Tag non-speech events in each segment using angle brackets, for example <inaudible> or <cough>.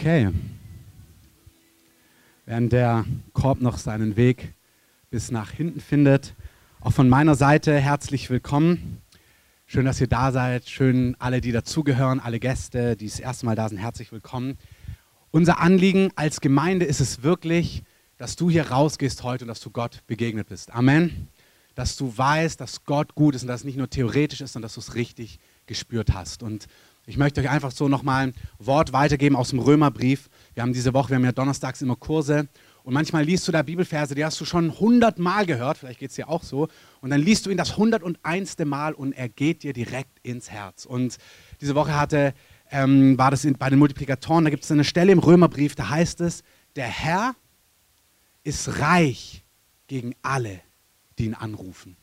Okay. Während der Korb noch seinen Weg bis nach hinten findet, auch von meiner Seite herzlich willkommen. Schön, dass ihr da seid. Schön, alle, die dazugehören, alle Gäste, die das erste Mal da sind, herzlich willkommen. Unser Anliegen als Gemeinde ist es wirklich, dass du hier rausgehst heute und dass du Gott begegnet bist. Amen. Dass du weißt, dass Gott gut ist und dass es nicht nur theoretisch ist, sondern dass du es richtig gespürt hast. Und ich möchte euch einfach so nochmal ein Wort weitergeben aus dem Römerbrief. Wir haben diese Woche, wir haben ja donnerstags immer Kurse und manchmal liest du da Bibelverse, die hast du schon hundertmal gehört, vielleicht geht es dir auch so, und dann liest du ihn das hundertundeinste Mal und er geht dir direkt ins Herz. Und diese Woche hatte, ähm, war das in, bei den Multiplikatoren, da gibt es eine Stelle im Römerbrief, da heißt es, der Herr ist reich gegen alle, die ihn anrufen.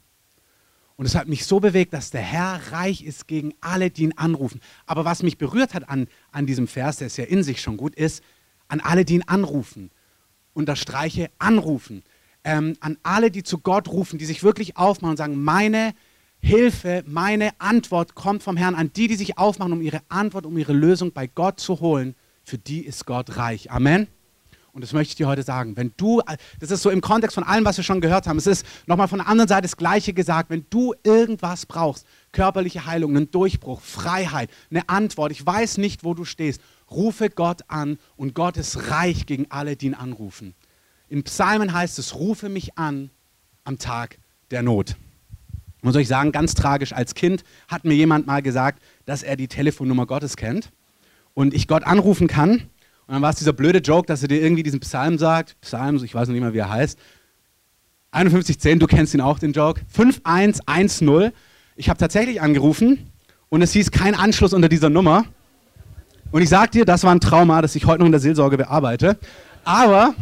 Und es hat mich so bewegt, dass der Herr reich ist gegen alle, die ihn anrufen. Aber was mich berührt hat an, an diesem Vers, der ist ja in sich schon gut, ist, an alle, die ihn anrufen. Unterstreiche, anrufen. Ähm, an alle, die zu Gott rufen, die sich wirklich aufmachen und sagen, meine Hilfe, meine Antwort kommt vom Herrn. An die, die sich aufmachen, um ihre Antwort, um ihre Lösung bei Gott zu holen, für die ist Gott reich. Amen. Und das möchte ich dir heute sagen. Wenn du, das ist so im Kontext von allem, was wir schon gehört haben, es ist nochmal von der anderen Seite das Gleiche gesagt. Wenn du irgendwas brauchst, körperliche Heilung, einen Durchbruch, Freiheit, eine Antwort, ich weiß nicht, wo du stehst, rufe Gott an und Gott ist reich gegen alle, die ihn anrufen. In Psalmen heißt es, rufe mich an am Tag der Not. Muss ich sagen, ganz tragisch, als Kind hat mir jemand mal gesagt, dass er die Telefonnummer Gottes kennt und ich Gott anrufen kann und dann war es dieser blöde Joke, dass er dir irgendwie diesen Psalm sagt. Psalm, ich weiß noch nicht mal, wie er heißt. 5110, du kennst ihn auch, den Joke. 5110. Ich habe tatsächlich angerufen und es hieß kein Anschluss unter dieser Nummer. Und ich sage dir, das war ein Trauma, das ich heute noch in der Seelsorge bearbeite. Aber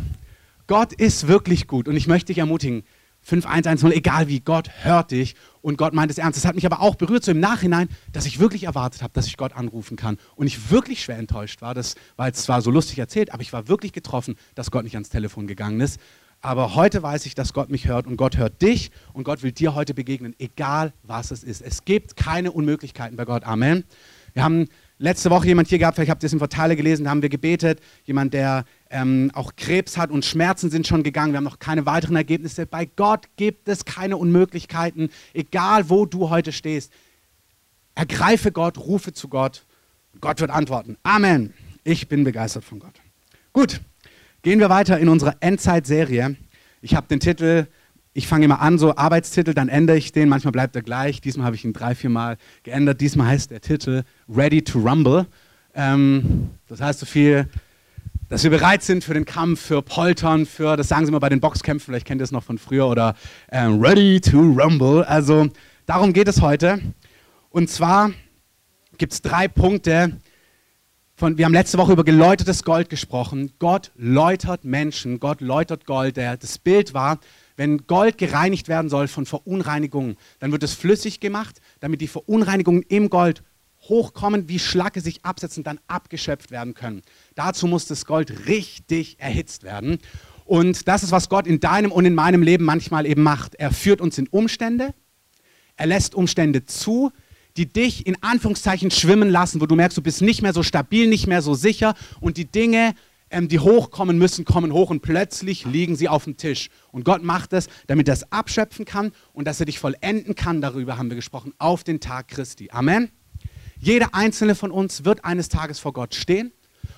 Gott ist wirklich gut und ich möchte dich ermutigen, 5110, egal wie, Gott hört dich und Gott meint es ernst. Das hat mich aber auch berührt, so im Nachhinein, dass ich wirklich erwartet habe, dass ich Gott anrufen kann. Und ich wirklich schwer enttäuscht war, das war jetzt zwar so lustig erzählt, aber ich war wirklich getroffen, dass Gott nicht ans Telefon gegangen ist. Aber heute weiß ich, dass Gott mich hört und Gott hört dich und Gott will dir heute begegnen, egal was es ist. Es gibt keine Unmöglichkeiten bei Gott. Amen. Wir haben letzte Woche jemand hier gehabt, vielleicht habt ihr es im Verteiler gelesen, da haben wir gebetet, jemand, der ähm, auch Krebs hat und Schmerzen sind schon gegangen, wir haben noch keine weiteren Ergebnisse. Bei Gott gibt es keine Unmöglichkeiten, egal wo du heute stehst. Ergreife Gott, rufe zu Gott, Gott wird antworten. Amen. Ich bin begeistert von Gott. Gut, gehen wir weiter in unserer Endzeitserie. Ich habe den Titel ich fange immer an, so Arbeitstitel, dann ändere ich den, manchmal bleibt er gleich. Diesmal habe ich ihn drei, vier Mal geändert. Diesmal heißt der Titel Ready to Rumble. Ähm, das heißt so viel, dass wir bereit sind für den Kampf, für Poltern, für, das sagen sie immer bei den Boxkämpfen, vielleicht kennt ihr es noch von früher, oder ähm, Ready to Rumble. Also darum geht es heute. Und zwar gibt es drei Punkte, von, wir haben letzte Woche über geläutertes Gold gesprochen. Gott läutert Menschen, Gott läutert Gold. Der, das Bild war, wenn Gold gereinigt werden soll von Verunreinigungen, dann wird es flüssig gemacht, damit die Verunreinigungen im Gold hochkommen, wie Schlacke sich absetzen, dann abgeschöpft werden können. Dazu muss das Gold richtig erhitzt werden. Und das ist, was Gott in deinem und in meinem Leben manchmal eben macht. Er führt uns in Umstände, er lässt Umstände zu, die dich in Anführungszeichen schwimmen lassen, wo du merkst, du bist nicht mehr so stabil, nicht mehr so sicher und die Dinge ähm, die hochkommen müssen, kommen hoch und plötzlich liegen sie auf dem Tisch. Und Gott macht das, damit er es abschöpfen kann und dass er dich vollenden kann, darüber haben wir gesprochen, auf den Tag Christi. Amen. Jeder einzelne von uns wird eines Tages vor Gott stehen.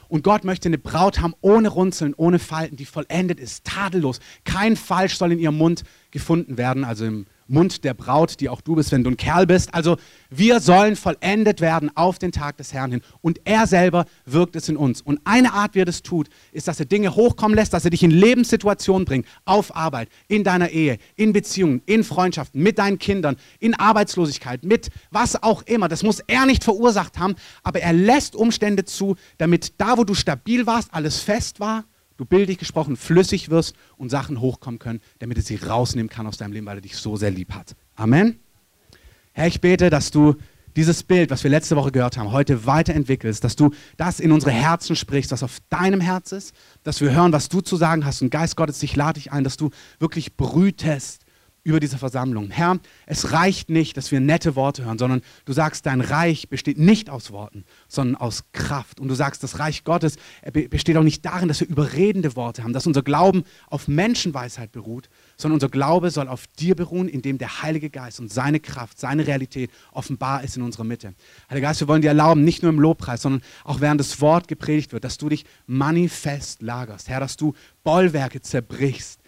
Und Gott möchte eine Braut haben ohne Runzeln, ohne Falten, die vollendet ist, tadellos. Kein Falsch soll in ihrem Mund gefunden werden, also im Mund der Braut, die auch du bist, wenn du ein Kerl bist. Also wir sollen vollendet werden auf den Tag des Herrn hin. Und er selber wirkt es in uns. Und eine Art, wie er das tut, ist, dass er Dinge hochkommen lässt, dass er dich in Lebenssituationen bringt, auf Arbeit, in deiner Ehe, in Beziehungen, in Freundschaften, mit deinen Kindern, in Arbeitslosigkeit, mit was auch immer. Das muss er nicht verursacht haben, aber er lässt Umstände zu, damit da, wo du stabil warst, alles fest war du bildlich gesprochen flüssig wirst und Sachen hochkommen können, damit er sie rausnehmen kann aus deinem Leben, weil er dich so sehr lieb hat. Amen. Herr, ich bete, dass du dieses Bild, was wir letzte Woche gehört haben, heute weiterentwickelst, dass du das in unsere Herzen sprichst, was auf deinem Herz ist, dass wir hören, was du zu sagen hast und Geist Gottes, ich lade dich ein, dass du wirklich brütest über diese Versammlung. Herr, es reicht nicht, dass wir nette Worte hören, sondern du sagst, dein Reich besteht nicht aus Worten, sondern aus Kraft. Und du sagst, das Reich Gottes besteht auch nicht darin, dass wir überredende Worte haben, dass unser Glauben auf Menschenweisheit beruht, sondern unser Glaube soll auf dir beruhen, indem der Heilige Geist und seine Kraft, seine Realität offenbar ist in unserer Mitte. Heiliger Geist, wir wollen dir erlauben, nicht nur im Lobpreis, sondern auch während das Wort gepredigt wird, dass du dich manifest lagerst. Herr, dass du Bollwerke zerbrichst,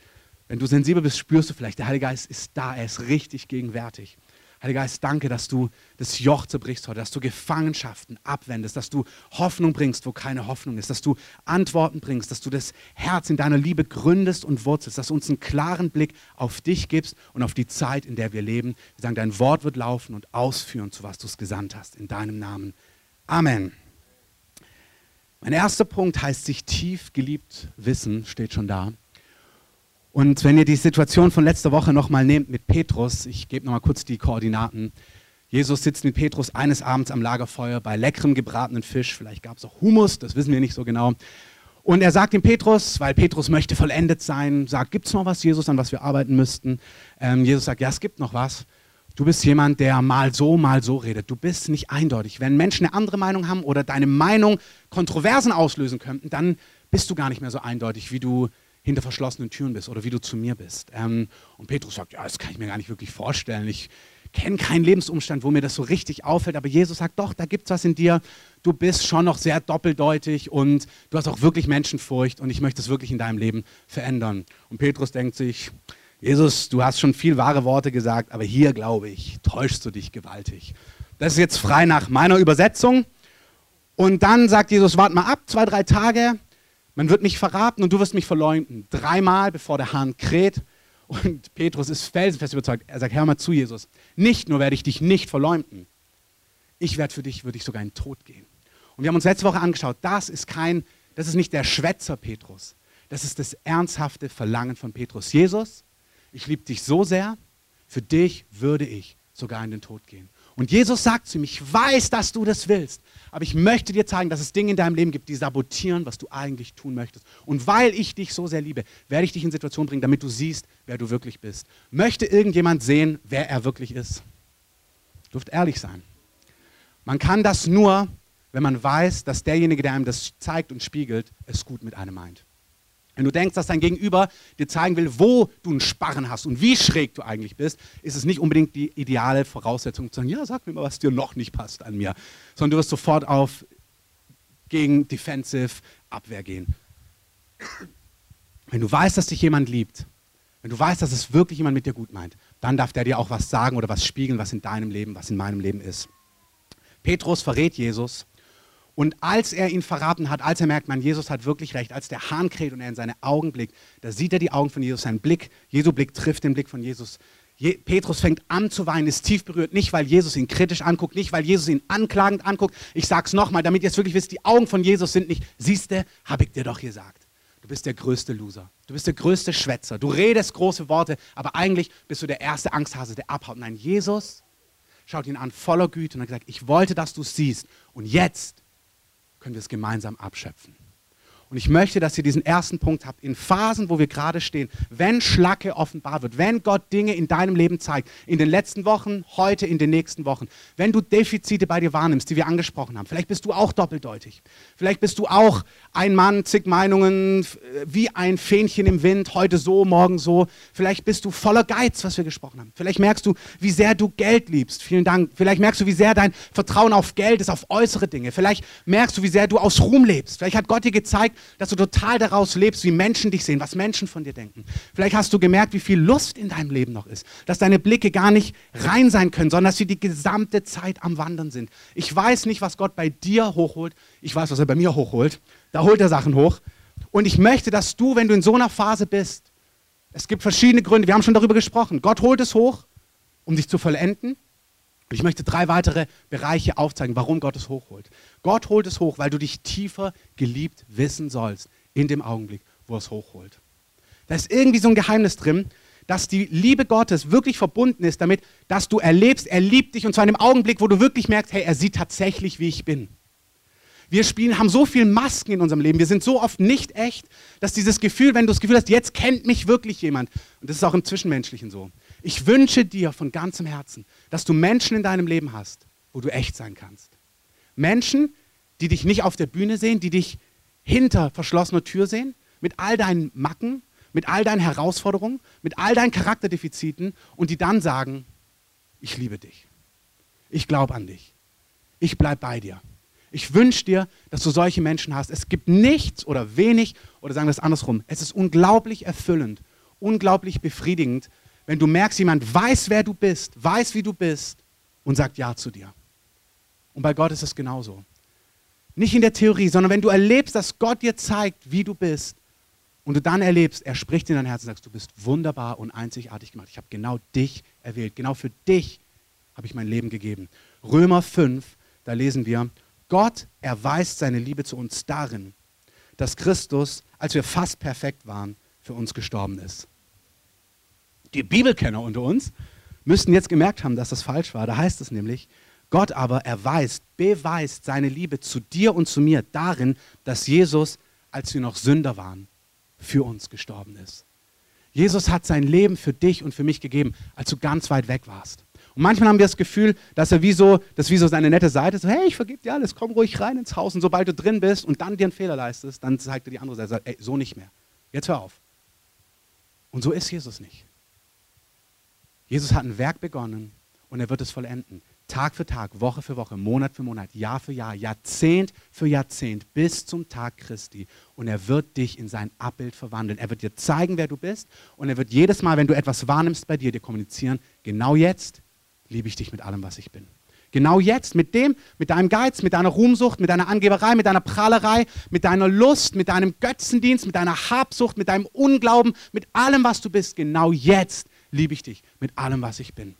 wenn du sensibel bist, spürst du vielleicht, der Heilige Geist ist da, er ist richtig gegenwärtig. Heiliger Geist, danke, dass du das Joch zerbrichst heute, dass du Gefangenschaften abwendest, dass du Hoffnung bringst, wo keine Hoffnung ist, dass du Antworten bringst, dass du das Herz in deiner Liebe gründest und wurzelst, dass du uns einen klaren Blick auf dich gibst und auf die Zeit, in der wir leben. Wir sagen, dein Wort wird laufen und ausführen, zu was du es gesandt hast. In deinem Namen. Amen. Mein erster Punkt heißt sich tief geliebt wissen, steht schon da. Und wenn ihr die Situation von letzter Woche nochmal nehmt mit Petrus, ich gebe nochmal kurz die Koordinaten. Jesus sitzt mit Petrus eines Abends am Lagerfeuer bei leckerem gebratenen Fisch, vielleicht gab es auch Humus, das wissen wir nicht so genau. Und er sagt dem Petrus, weil Petrus möchte vollendet sein, sagt, gibt es noch was, Jesus, an was wir arbeiten müssten? Ähm, Jesus sagt, ja, es gibt noch was. Du bist jemand, der mal so, mal so redet. Du bist nicht eindeutig. Wenn Menschen eine andere Meinung haben oder deine Meinung Kontroversen auslösen könnten, dann bist du gar nicht mehr so eindeutig, wie du hinter verschlossenen Türen bist oder wie du zu mir bist. Ähm, und Petrus sagt, ja, das kann ich mir gar nicht wirklich vorstellen. Ich kenne keinen Lebensumstand, wo mir das so richtig auffällt. Aber Jesus sagt, doch, da gibt es was in dir. Du bist schon noch sehr doppeldeutig und du hast auch wirklich Menschenfurcht und ich möchte es wirklich in deinem Leben verändern. Und Petrus denkt sich, Jesus, du hast schon viel wahre Worte gesagt, aber hier, glaube ich, täuschst du dich gewaltig. Das ist jetzt frei nach meiner Übersetzung. Und dann sagt Jesus, warte mal ab, zwei, drei Tage, man wird mich verraten und du wirst mich verleumden. Dreimal, bevor der Hahn kräht. Und Petrus ist felsenfest überzeugt. Er sagt, hör mal zu, Jesus. Nicht nur werde ich dich nicht verleumden, ich werde für dich, würde ich sogar in den Tod gehen. Und wir haben uns letzte Woche angeschaut, das ist kein, das ist nicht der Schwätzer Petrus. Das ist das ernsthafte Verlangen von Petrus. Jesus, ich liebe dich so sehr, für dich würde ich sogar in den Tod gehen. Und Jesus sagt zu ihm, ich weiß, dass du das willst, aber ich möchte dir zeigen, dass es Dinge in deinem Leben gibt, die sabotieren, was du eigentlich tun möchtest. Und weil ich dich so sehr liebe, werde ich dich in Situationen bringen, damit du siehst, wer du wirklich bist. Möchte irgendjemand sehen, wer er wirklich ist? Dürft ehrlich sein. Man kann das nur, wenn man weiß, dass derjenige, der einem das zeigt und spiegelt, es gut mit einem meint. Wenn du denkst, dass dein Gegenüber dir zeigen will, wo du einen Sparren hast und wie schräg du eigentlich bist, ist es nicht unbedingt die ideale Voraussetzung zu sagen, ja, sag mir mal, was dir noch nicht passt an mir, sondern du wirst sofort auf gegen Defensive Abwehr gehen. Wenn du weißt, dass dich jemand liebt, wenn du weißt, dass es wirklich jemand mit dir gut meint, dann darf der dir auch was sagen oder was spiegeln, was in deinem Leben, was in meinem Leben ist. Petrus verrät Jesus und als er ihn verraten hat, als er merkt, man, Jesus hat wirklich recht, als der Hahn kräht und er in seine Augen blickt, da sieht er die Augen von Jesus, sein Blick, Jesu Blick trifft den Blick von Jesus. Je, Petrus fängt an zu weinen, ist tief berührt, nicht weil Jesus ihn kritisch anguckt, nicht weil Jesus ihn anklagend anguckt. Ich sag's nochmal, damit ihr es wirklich wisst, die Augen von Jesus sind nicht, siehste, habe ich dir doch gesagt. Du bist der größte Loser. Du bist der größte Schwätzer. Du redest große Worte, aber eigentlich bist du der erste Angsthase, der abhaut. Nein, Jesus schaut ihn an voller Güte und hat gesagt, ich wollte, dass du es siehst. Und jetzt können wir es gemeinsam abschöpfen. Und ich möchte, dass ihr diesen ersten Punkt habt, in Phasen, wo wir gerade stehen, wenn Schlacke offenbar wird, wenn Gott Dinge in deinem Leben zeigt, in den letzten Wochen, heute, in den nächsten Wochen, wenn du Defizite bei dir wahrnimmst, die wir angesprochen haben, vielleicht bist du auch doppeldeutig, vielleicht bist du auch ein Mann, zig Meinungen, wie ein Fähnchen im Wind, heute so, morgen so, vielleicht bist du voller Geiz, was wir gesprochen haben, vielleicht merkst du, wie sehr du Geld liebst, vielen Dank, vielleicht merkst du, wie sehr dein Vertrauen auf Geld ist, auf äußere Dinge, vielleicht merkst du, wie sehr du aus Ruhm lebst, vielleicht hat Gott dir gezeigt, dass du total daraus lebst, wie Menschen dich sehen, was Menschen von dir denken. Vielleicht hast du gemerkt, wie viel Lust in deinem Leben noch ist, dass deine Blicke gar nicht rein sein können, sondern dass sie die gesamte Zeit am Wandern sind. Ich weiß nicht, was Gott bei dir hochholt. Ich weiß, was er bei mir hochholt. Da holt er Sachen hoch. Und ich möchte, dass du, wenn du in so einer Phase bist, es gibt verschiedene Gründe, wir haben schon darüber gesprochen. Gott holt es hoch, um dich zu vollenden. Ich möchte drei weitere Bereiche aufzeigen, warum Gott es hochholt. Gott holt es hoch, weil du dich tiefer geliebt wissen sollst in dem Augenblick, wo er es hochholt. Da ist irgendwie so ein Geheimnis drin, dass die Liebe Gottes wirklich verbunden ist damit, dass du erlebst, er liebt dich und zwar in dem Augenblick, wo du wirklich merkst, hey, er sieht tatsächlich, wie ich bin. Wir spielen, haben so viele Masken in unserem Leben. Wir sind so oft nicht echt, dass dieses Gefühl, wenn du das Gefühl hast, jetzt kennt mich wirklich jemand, und das ist auch im Zwischenmenschlichen so, Ich wünsche dir von ganzem Herzen, dass du Menschen in deinem Leben hast, wo du echt sein kannst. Menschen, die dich nicht auf der Bühne sehen, die dich hinter verschlossener Tür sehen, mit all deinen Macken, mit all deinen Herausforderungen, mit all deinen Charakterdefiziten und die dann sagen, ich liebe dich. Ich glaube an dich. Ich bleibe bei dir. Ich wünsche dir, dass du solche Menschen hast. Es gibt nichts oder wenig, oder sagen wir es andersrum, es ist unglaublich erfüllend, unglaublich befriedigend, wenn du merkst, jemand weiß, wer du bist, weiß, wie du bist und sagt Ja zu dir. Und bei Gott ist es genauso. Nicht in der Theorie, sondern wenn du erlebst, dass Gott dir zeigt, wie du bist und du dann erlebst, er spricht in dein Herz und sagst, du bist wunderbar und einzigartig gemacht. Ich habe genau dich erwählt. Genau für dich habe ich mein Leben gegeben. Römer 5, da lesen wir, Gott erweist seine Liebe zu uns darin, dass Christus, als wir fast perfekt waren, für uns gestorben ist die Bibelkenner unter uns, müssten jetzt gemerkt haben, dass das falsch war. Da heißt es nämlich, Gott aber erweist, beweist seine Liebe zu dir und zu mir darin, dass Jesus, als wir noch Sünder waren, für uns gestorben ist. Jesus hat sein Leben für dich und für mich gegeben, als du ganz weit weg warst. Und manchmal haben wir das Gefühl, dass er wie so, das wie so seine nette Seite ist, hey, ich vergebe dir alles, komm ruhig rein ins Haus. Und sobald du drin bist und dann dir einen Fehler leistest, dann zeigt er die andere Seite, sagt, ey, so nicht mehr. Jetzt hör auf. Und so ist Jesus nicht. Jesus hat ein Werk begonnen und er wird es vollenden. Tag für Tag, Woche für Woche, Monat für Monat, Jahr für Jahr, Jahrzehnt für Jahrzehnt bis zum Tag Christi. Und er wird dich in sein Abbild verwandeln. Er wird dir zeigen, wer du bist. Und er wird jedes Mal, wenn du etwas wahrnimmst bei dir, dir kommunizieren, genau jetzt liebe ich dich mit allem, was ich bin. Genau jetzt, mit dem, mit deinem Geiz, mit deiner Ruhmsucht, mit deiner Angeberei, mit deiner Prahlerei, mit deiner Lust, mit deinem Götzendienst, mit deiner Habsucht, mit deinem Unglauben, mit allem, was du bist, genau jetzt liebe ich dich mit allem, was ich bin.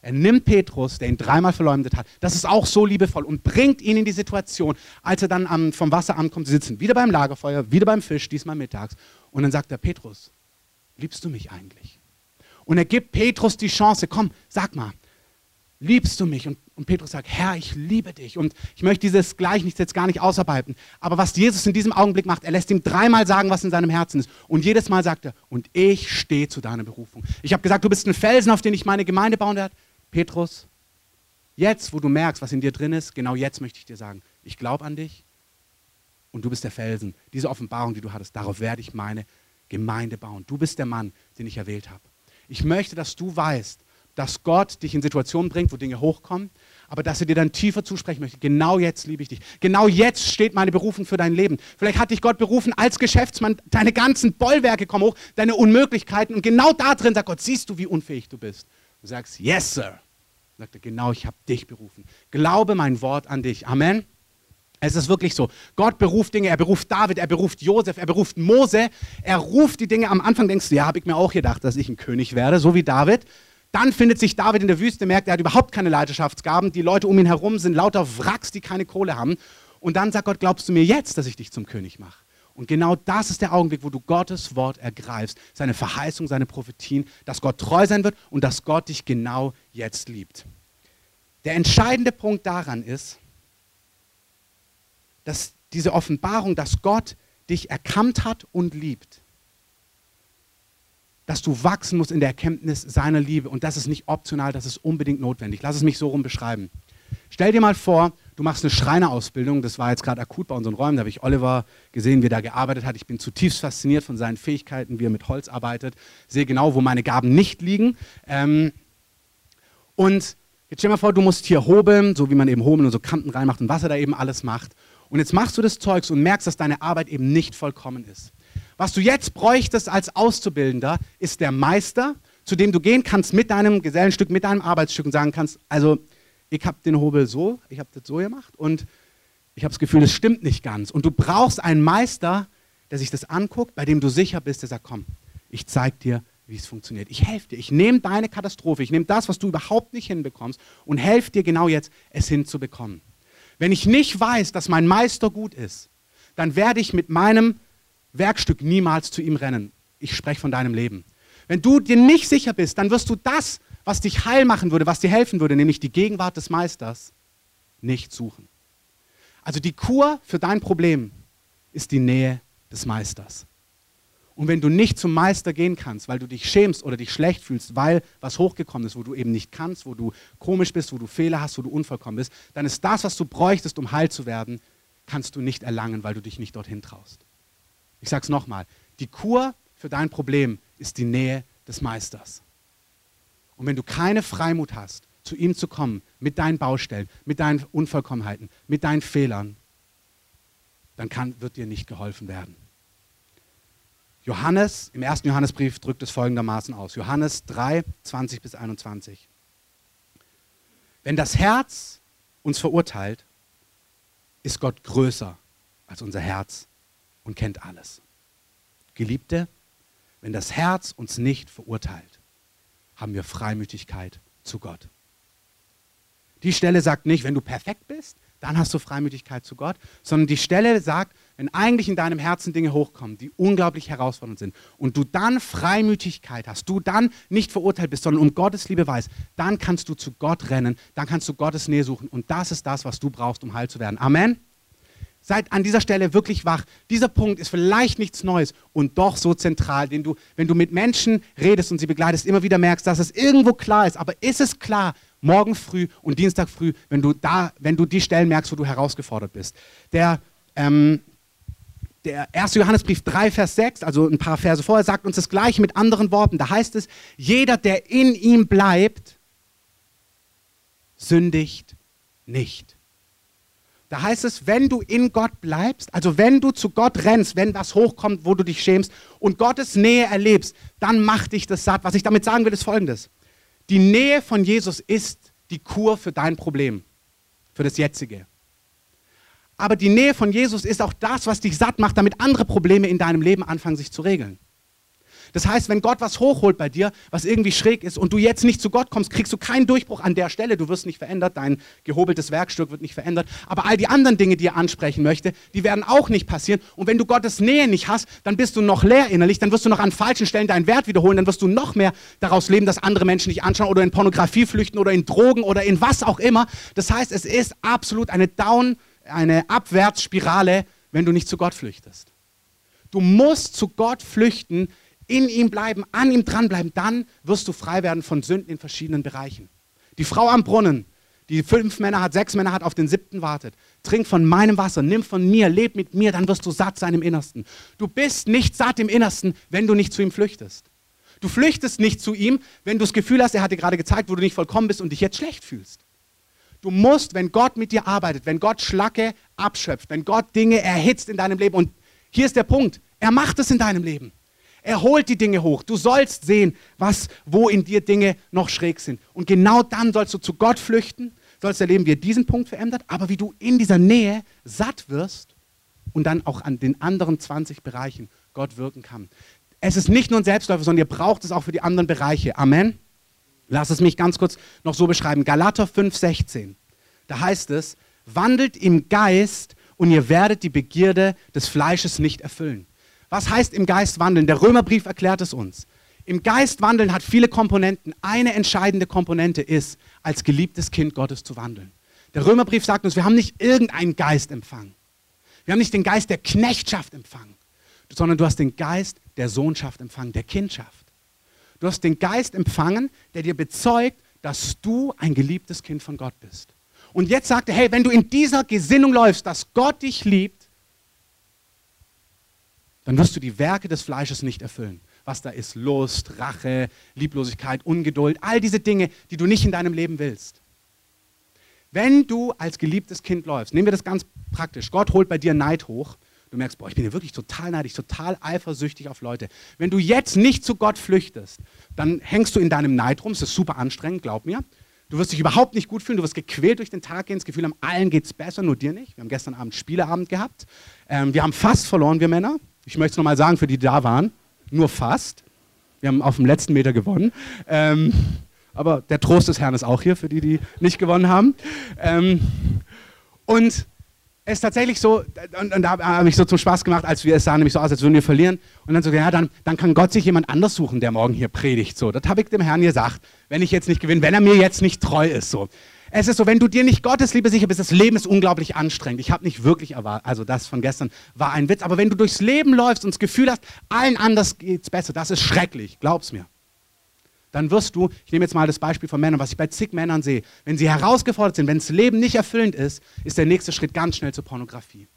Er nimmt Petrus, der ihn dreimal verleumdet hat, das ist auch so liebevoll, und bringt ihn in die Situation, als er dann am, vom Wasser ankommt, sie sitzen wieder beim Lagerfeuer, wieder beim Fisch, diesmal mittags. Und dann sagt er, Petrus, liebst du mich eigentlich? Und er gibt Petrus die Chance, komm, sag mal, liebst du mich? Und, und Petrus sagt, Herr, ich liebe dich. Und ich möchte dieses Gleichnis jetzt gar nicht ausarbeiten. Aber was Jesus in diesem Augenblick macht, er lässt ihm dreimal sagen, was in seinem Herzen ist. Und jedes Mal sagt er, und ich stehe zu deiner Berufung. Ich habe gesagt, du bist ein Felsen, auf den ich meine Gemeinde bauen werde. Petrus, jetzt, wo du merkst, was in dir drin ist, genau jetzt möchte ich dir sagen, ich glaube an dich und du bist der Felsen. Diese Offenbarung, die du hattest, darauf werde ich meine Gemeinde bauen. Du bist der Mann, den ich erwählt habe. Ich möchte, dass du weißt, dass Gott dich in Situationen bringt, wo Dinge hochkommen, aber dass er dir dann tiefer zusprechen möchte. Genau jetzt liebe ich dich. Genau jetzt steht meine Berufung für dein Leben. Vielleicht hat dich Gott berufen als Geschäftsmann. Deine ganzen Bollwerke kommen hoch, deine Unmöglichkeiten. Und genau da drin sagt Gott, siehst du, wie unfähig du bist. Du sagst, yes, Sir. Sagt er, genau, ich habe dich berufen. Glaube mein Wort an dich. Amen. Es ist wirklich so. Gott beruft Dinge, er beruft David, er beruft Josef, er beruft Mose. Er ruft die Dinge. Am Anfang denkst du, ja, habe ich mir auch gedacht, dass ich ein König werde, so wie David. Dann findet sich David in der Wüste, merkt, er hat überhaupt keine Leidenschaftskaben. Die Leute um ihn herum sind lauter Wracks, die keine Kohle haben. Und dann sagt Gott, glaubst du mir jetzt, dass ich dich zum König mache? Und genau das ist der Augenblick, wo du Gottes Wort ergreifst, seine Verheißung, seine Prophetien, dass Gott treu sein wird und dass Gott dich genau jetzt liebt. Der entscheidende Punkt daran ist, dass diese Offenbarung, dass Gott dich erkannt hat und liebt, dass du wachsen musst in der Erkenntnis seiner Liebe. Und das ist nicht optional, das ist unbedingt notwendig. Lass es mich so rum beschreiben. Stell dir mal vor, du machst eine Schreinerausbildung. Das war jetzt gerade akut bei unseren Räumen. Da habe ich Oliver gesehen, wie er da gearbeitet hat. Ich bin zutiefst fasziniert von seinen Fähigkeiten, wie er mit Holz arbeitet. Sehe genau, wo meine Gaben nicht liegen. Ähm und jetzt stell dir mal vor, du musst hier hobeln, so wie man eben hobeln und so Kanten reinmacht und was er da eben alles macht. Und jetzt machst du das Zeugs und merkst, dass deine Arbeit eben nicht vollkommen ist. Was du jetzt bräuchtest als Auszubildender, ist der Meister, zu dem du gehen kannst mit deinem Gesellenstück, mit deinem Arbeitsstück und sagen kannst, also ich habe den Hobel so, ich habe das so gemacht und ich habe das Gefühl, das stimmt nicht ganz. Und du brauchst einen Meister, der sich das anguckt, bei dem du sicher bist, der sagt, komm, ich zeige dir, wie es funktioniert. Ich helfe dir. Ich nehme deine Katastrophe, ich nehme das, was du überhaupt nicht hinbekommst und helfe dir genau jetzt, es hinzubekommen. Wenn ich nicht weiß, dass mein Meister gut ist, dann werde ich mit meinem Werkstück niemals zu ihm rennen. Ich spreche von deinem Leben. Wenn du dir nicht sicher bist, dann wirst du das, was dich heil machen würde, was dir helfen würde, nämlich die Gegenwart des Meisters, nicht suchen. Also die Kur für dein Problem ist die Nähe des Meisters. Und wenn du nicht zum Meister gehen kannst, weil du dich schämst oder dich schlecht fühlst, weil was hochgekommen ist, wo du eben nicht kannst, wo du komisch bist, wo du Fehler hast, wo du unvollkommen bist, dann ist das, was du bräuchtest, um heil zu werden, kannst du nicht erlangen, weil du dich nicht dorthin traust. Ich sage es nochmal, die Kur für dein Problem ist die Nähe des Meisters. Und wenn du keine Freimut hast, zu ihm zu kommen, mit deinen Baustellen, mit deinen Unvollkommenheiten, mit deinen Fehlern, dann kann, wird dir nicht geholfen werden. Johannes, im ersten Johannesbrief drückt es folgendermaßen aus. Johannes 3, 20 bis 21. Wenn das Herz uns verurteilt, ist Gott größer als unser Herz und kennt alles. Geliebte, wenn das Herz uns nicht verurteilt, haben wir Freimütigkeit zu Gott. Die Stelle sagt nicht, wenn du perfekt bist, dann hast du Freimütigkeit zu Gott, sondern die Stelle sagt, wenn eigentlich in deinem Herzen Dinge hochkommen, die unglaublich herausfordernd sind und du dann Freimütigkeit hast, du dann nicht verurteilt bist, sondern um Gottes Liebe weißt, dann kannst du zu Gott rennen, dann kannst du Gottes Nähe suchen und das ist das, was du brauchst, um heil zu werden. Amen. Seid an dieser Stelle wirklich wach. Dieser Punkt ist vielleicht nichts Neues und doch so zentral, den du, wenn du mit Menschen redest und sie begleitest, immer wieder merkst, dass es irgendwo klar ist. Aber ist es klar, morgen früh und Dienstag früh, wenn du da, wenn du die Stellen merkst, wo du herausgefordert bist. Der, ähm, der 1. Johannesbrief 3, Vers 6, also ein paar Verse vorher, sagt uns das gleiche mit anderen Worten. Da heißt es, jeder, der in ihm bleibt, sündigt nicht. Da heißt es, wenn du in Gott bleibst, also wenn du zu Gott rennst, wenn das hochkommt, wo du dich schämst und Gottes Nähe erlebst, dann macht dich das satt. Was ich damit sagen will, ist folgendes. Die Nähe von Jesus ist die Kur für dein Problem, für das jetzige. Aber die Nähe von Jesus ist auch das, was dich satt macht, damit andere Probleme in deinem Leben anfangen sich zu regeln. Das heißt, wenn Gott was hochholt bei dir, was irgendwie schräg ist und du jetzt nicht zu Gott kommst, kriegst du keinen Durchbruch an der Stelle. Du wirst nicht verändert, dein gehobeltes Werkstück wird nicht verändert. Aber all die anderen Dinge, die er ansprechen möchte, die werden auch nicht passieren. Und wenn du Gottes Nähe nicht hast, dann bist du noch leer innerlich, dann wirst du noch an falschen Stellen deinen Wert wiederholen, dann wirst du noch mehr daraus leben, dass andere Menschen dich anschauen oder in Pornografie flüchten oder in Drogen oder in was auch immer. Das heißt, es ist absolut eine Down, eine Abwärtsspirale, wenn du nicht zu Gott flüchtest. Du musst zu Gott flüchten, in ihm bleiben, an ihm dranbleiben, dann wirst du frei werden von Sünden in verschiedenen Bereichen. Die Frau am Brunnen, die fünf Männer hat, sechs Männer hat, auf den siebten wartet. Trink von meinem Wasser, nimm von mir, leb mit mir, dann wirst du satt sein im Innersten. Du bist nicht satt im Innersten, wenn du nicht zu ihm flüchtest. Du flüchtest nicht zu ihm, wenn du das Gefühl hast, er hat dir gerade gezeigt, wo du nicht vollkommen bist und dich jetzt schlecht fühlst. Du musst, wenn Gott mit dir arbeitet, wenn Gott Schlacke abschöpft, wenn Gott Dinge erhitzt in deinem Leben, und hier ist der Punkt, er macht es in deinem Leben. Er holt die Dinge hoch. Du sollst sehen, was, wo in dir Dinge noch schräg sind. Und genau dann sollst du zu Gott flüchten, sollst erleben, wie er diesen Punkt verändert, aber wie du in dieser Nähe satt wirst und dann auch an den anderen 20 Bereichen Gott wirken kann. Es ist nicht nur ein Selbstläufer, sondern ihr braucht es auch für die anderen Bereiche. Amen. Lass es mich ganz kurz noch so beschreiben. Galater 5,16. Da heißt es, wandelt im Geist und ihr werdet die Begierde des Fleisches nicht erfüllen. Was heißt im Geist wandeln? Der Römerbrief erklärt es uns. Im Geist wandeln hat viele Komponenten. Eine entscheidende Komponente ist, als geliebtes Kind Gottes zu wandeln. Der Römerbrief sagt uns, wir haben nicht irgendeinen Geist empfangen. Wir haben nicht den Geist der Knechtschaft empfangen, sondern du hast den Geist der Sohnschaft empfangen, der Kindschaft. Du hast den Geist empfangen, der dir bezeugt, dass du ein geliebtes Kind von Gott bist. Und jetzt sagt er, hey, wenn du in dieser Gesinnung läufst, dass Gott dich liebt, dann wirst du die Werke des Fleisches nicht erfüllen. Was da ist, Lust, Rache, Lieblosigkeit, Ungeduld, all diese Dinge, die du nicht in deinem Leben willst. Wenn du als geliebtes Kind läufst, nehmen wir das ganz praktisch, Gott holt bei dir Neid hoch, du merkst, boah, ich bin ja wirklich total neidisch, total eifersüchtig auf Leute. Wenn du jetzt nicht zu Gott flüchtest, dann hängst du in deinem Neid rum, das ist super anstrengend, glaub mir. Du wirst dich überhaupt nicht gut fühlen, du wirst gequält durch den Tag gehen, das Gefühl haben, allen geht es besser, nur dir nicht. Wir haben gestern Abend Spieleabend gehabt. Ähm, wir haben fast verloren, wir Männer. Ich möchte es nochmal sagen für die, die da waren. Nur fast. Wir haben auf dem letzten Meter gewonnen. Ähm, aber der Trost des Herrn ist auch hier für die, die nicht gewonnen haben. Ähm, und es ist tatsächlich so, und, und da habe ich so zum Spaß gemacht, als wir es sahen, nämlich so aus, als würden wir verlieren. Und dann so, ja, dann, dann kann Gott sich jemand anders suchen, der morgen hier predigt. So, das habe ich dem Herrn gesagt, wenn ich jetzt nicht gewinne, wenn er mir jetzt nicht treu ist. So. Es ist so, wenn du dir nicht Gottes Liebe sicher bist, das Leben ist unglaublich anstrengend. Ich habe nicht wirklich erwartet, also das von gestern war ein Witz, aber wenn du durchs Leben läufst und das Gefühl hast, allen anders geht es besser, das ist schrecklich, glaub's mir. Dann wirst du, ich nehme jetzt mal das Beispiel von Männern, was ich bei zig Männern sehe, wenn sie herausgefordert sind, wenn das Leben nicht erfüllend ist, ist der nächste Schritt ganz schnell zur Pornografie.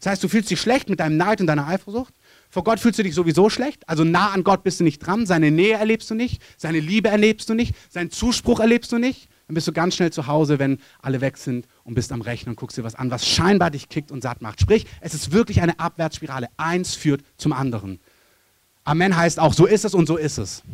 Das heißt, du fühlst dich schlecht mit deinem Neid und deiner Eifersucht. Vor Gott fühlst du dich sowieso schlecht. Also nah an Gott bist du nicht dran. Seine Nähe erlebst du nicht. Seine Liebe erlebst du nicht. Seinen Zuspruch erlebst du nicht. Dann bist du ganz schnell zu Hause, wenn alle weg sind und bist am Rechnen und guckst dir was an, was scheinbar dich kickt und satt macht. Sprich, es ist wirklich eine Abwärtsspirale. Eins führt zum anderen. Amen heißt auch, so ist es und so ist es.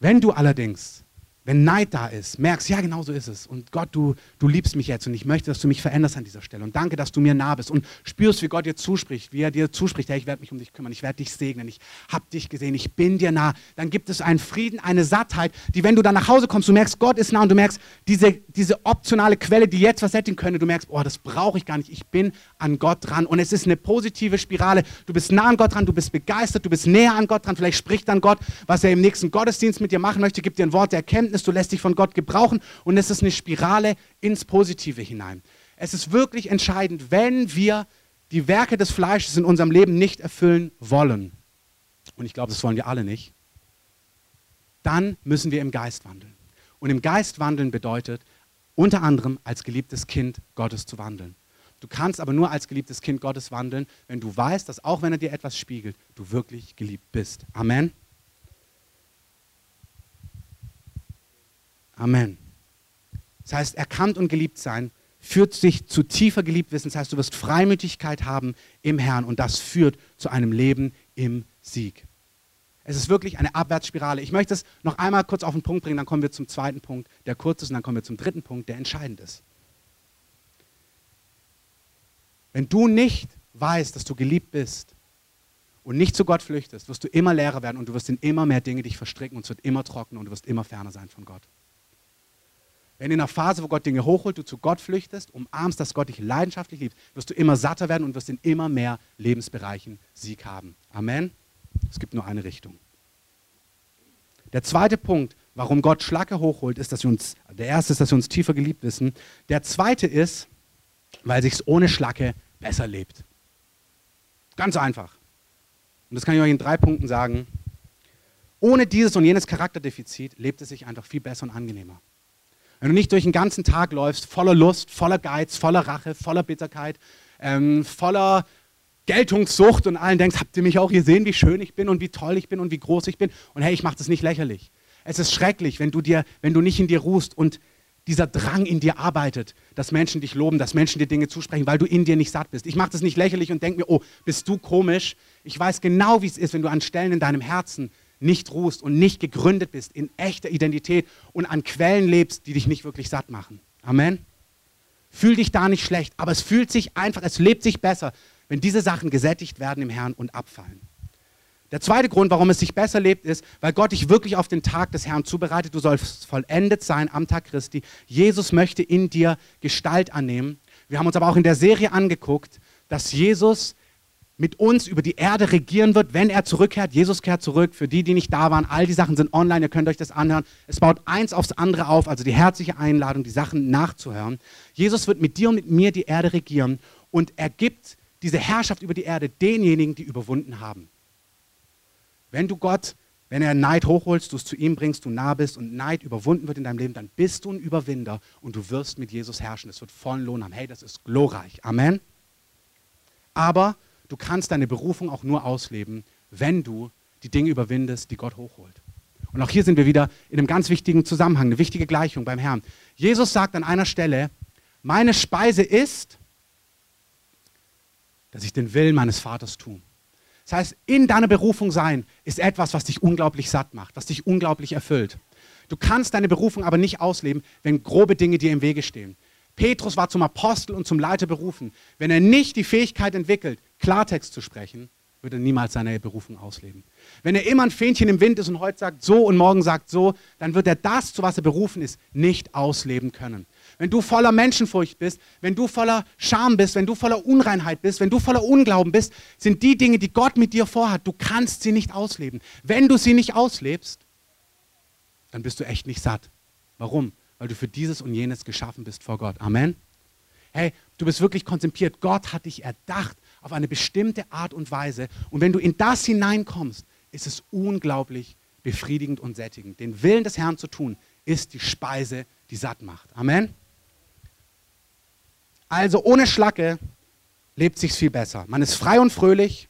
Wenn du allerdings wenn Neid da ist, merkst, ja, genau so ist es. Und Gott, du, du liebst mich jetzt und ich möchte, dass du mich veränderst an dieser Stelle. Und danke, dass du mir nah bist und spürst, wie Gott dir zuspricht, wie er dir zuspricht, hey, ich werde mich um dich kümmern, ich werde dich segnen, ich habe dich gesehen, ich bin dir nah. Dann gibt es einen Frieden, eine Sattheit, die, wenn du dann nach Hause kommst, du merkst, Gott ist nah und du merkst, diese, diese optionale Quelle, die jetzt was sättigen könnte, du merkst, oh, das brauche ich gar nicht, ich bin an Gott dran. Und es ist eine positive Spirale. Du bist nah an Gott dran, du bist begeistert, du bist näher an Gott dran. Vielleicht spricht dann Gott, was er im nächsten Gottesdienst mit dir machen möchte, gibt dir ein Wort der Erkenntnis, du lässt dich von Gott gebrauchen und es ist eine Spirale ins Positive hinein. Es ist wirklich entscheidend, wenn wir die Werke des Fleisches in unserem Leben nicht erfüllen wollen, und ich glaube, das wollen wir alle nicht, dann müssen wir im Geist wandeln. Und im Geist wandeln bedeutet unter anderem als geliebtes Kind Gottes zu wandeln. Du kannst aber nur als geliebtes Kind Gottes wandeln, wenn du weißt, dass auch wenn er dir etwas spiegelt, du wirklich geliebt bist. Amen. Amen. Das heißt, erkannt und geliebt sein führt sich zu tiefer geliebt wissen. Das heißt, du wirst Freimütigkeit haben im Herrn und das führt zu einem Leben im Sieg. Es ist wirklich eine Abwärtsspirale. Ich möchte es noch einmal kurz auf den Punkt bringen, dann kommen wir zum zweiten Punkt, der kurz ist, und dann kommen wir zum dritten Punkt, der entscheidend ist. Wenn du nicht weißt, dass du geliebt bist und nicht zu Gott flüchtest, wirst du immer leerer werden und du wirst in immer mehr Dinge dich verstricken und es wird immer trockener und du wirst immer ferner sein von Gott. Wenn in einer Phase, wo Gott Dinge hochholt, du zu Gott flüchtest, umarmst, dass Gott dich leidenschaftlich liebt, wirst du immer satter werden und wirst in immer mehr Lebensbereichen Sieg haben. Amen. Es gibt nur eine Richtung. Der zweite Punkt, warum Gott Schlacke hochholt, ist, dass wir uns, der erste ist, dass wir uns tiefer geliebt wissen. Der zweite ist, weil sich ohne Schlacke besser lebt. Ganz einfach. Und das kann ich euch in drei Punkten sagen. Ohne dieses und jenes Charakterdefizit lebt es sich einfach viel besser und angenehmer. Wenn du nicht durch den ganzen Tag läufst, voller Lust, voller Geiz, voller Rache, voller Bitterkeit, ähm, voller Geltungssucht und allen denkst, habt ihr mich auch gesehen, wie schön ich bin und wie toll ich bin und wie groß ich bin? Und hey, ich mache das nicht lächerlich. Es ist schrecklich, wenn du, dir, wenn du nicht in dir ruhst und dieser Drang in dir arbeitet, dass Menschen dich loben, dass Menschen dir Dinge zusprechen, weil du in dir nicht satt bist. Ich mache das nicht lächerlich und denke mir, oh, bist du komisch? Ich weiß genau, wie es ist, wenn du an Stellen in deinem Herzen nicht ruhst und nicht gegründet bist in echter Identität und an Quellen lebst, die dich nicht wirklich satt machen. Amen. Fühl dich da nicht schlecht, aber es fühlt sich einfach, es lebt sich besser, wenn diese Sachen gesättigt werden im Herrn und abfallen. Der zweite Grund, warum es sich besser lebt, ist, weil Gott dich wirklich auf den Tag des Herrn zubereitet. Du sollst vollendet sein am Tag Christi. Jesus möchte in dir Gestalt annehmen. Wir haben uns aber auch in der Serie angeguckt, dass Jesus mit uns über die Erde regieren wird, wenn er zurückkehrt. Jesus kehrt zurück. Für die, die nicht da waren, all die Sachen sind online, ihr könnt euch das anhören. Es baut eins aufs andere auf, also die herzliche Einladung, die Sachen nachzuhören. Jesus wird mit dir und mit mir die Erde regieren und er gibt diese Herrschaft über die Erde denjenigen, die überwunden haben. Wenn du Gott, wenn er Neid hochholst, du es zu ihm bringst, du nah bist und Neid überwunden wird in deinem Leben, dann bist du ein Überwinder und du wirst mit Jesus herrschen. Es wird vollen Lohn haben. Hey, das ist glorreich. Amen. Aber du kannst deine Berufung auch nur ausleben, wenn du die Dinge überwindest, die Gott hochholt. Und auch hier sind wir wieder in einem ganz wichtigen Zusammenhang, eine wichtige Gleichung beim Herrn. Jesus sagt an einer Stelle, meine Speise ist, dass ich den Willen meines Vaters tue. Das heißt, in deiner Berufung sein ist etwas, was dich unglaublich satt macht, was dich unglaublich erfüllt. Du kannst deine Berufung aber nicht ausleben, wenn grobe Dinge dir im Wege stehen. Petrus war zum Apostel und zum Leiter berufen. Wenn er nicht die Fähigkeit entwickelt, Klartext zu sprechen, wird er niemals seine Berufung ausleben. Wenn er immer ein Fähnchen im Wind ist und heute sagt so und morgen sagt so, dann wird er das, zu was er berufen ist, nicht ausleben können. Wenn du voller Menschenfurcht bist, wenn du voller Scham bist, wenn du voller Unreinheit bist, wenn du voller Unglauben bist, sind die Dinge, die Gott mit dir vorhat, du kannst sie nicht ausleben. Wenn du sie nicht auslebst, dann bist du echt nicht satt. Warum? Weil du für dieses und jenes geschaffen bist vor Gott. Amen. Hey, du bist wirklich konzipiert. Gott hat dich erdacht auf eine bestimmte Art und Weise. Und wenn du in das hineinkommst, ist es unglaublich befriedigend und sättigend. Den Willen des Herrn zu tun, ist die Speise, die satt macht. Amen. Also ohne Schlacke lebt sich viel besser. Man ist frei und fröhlich,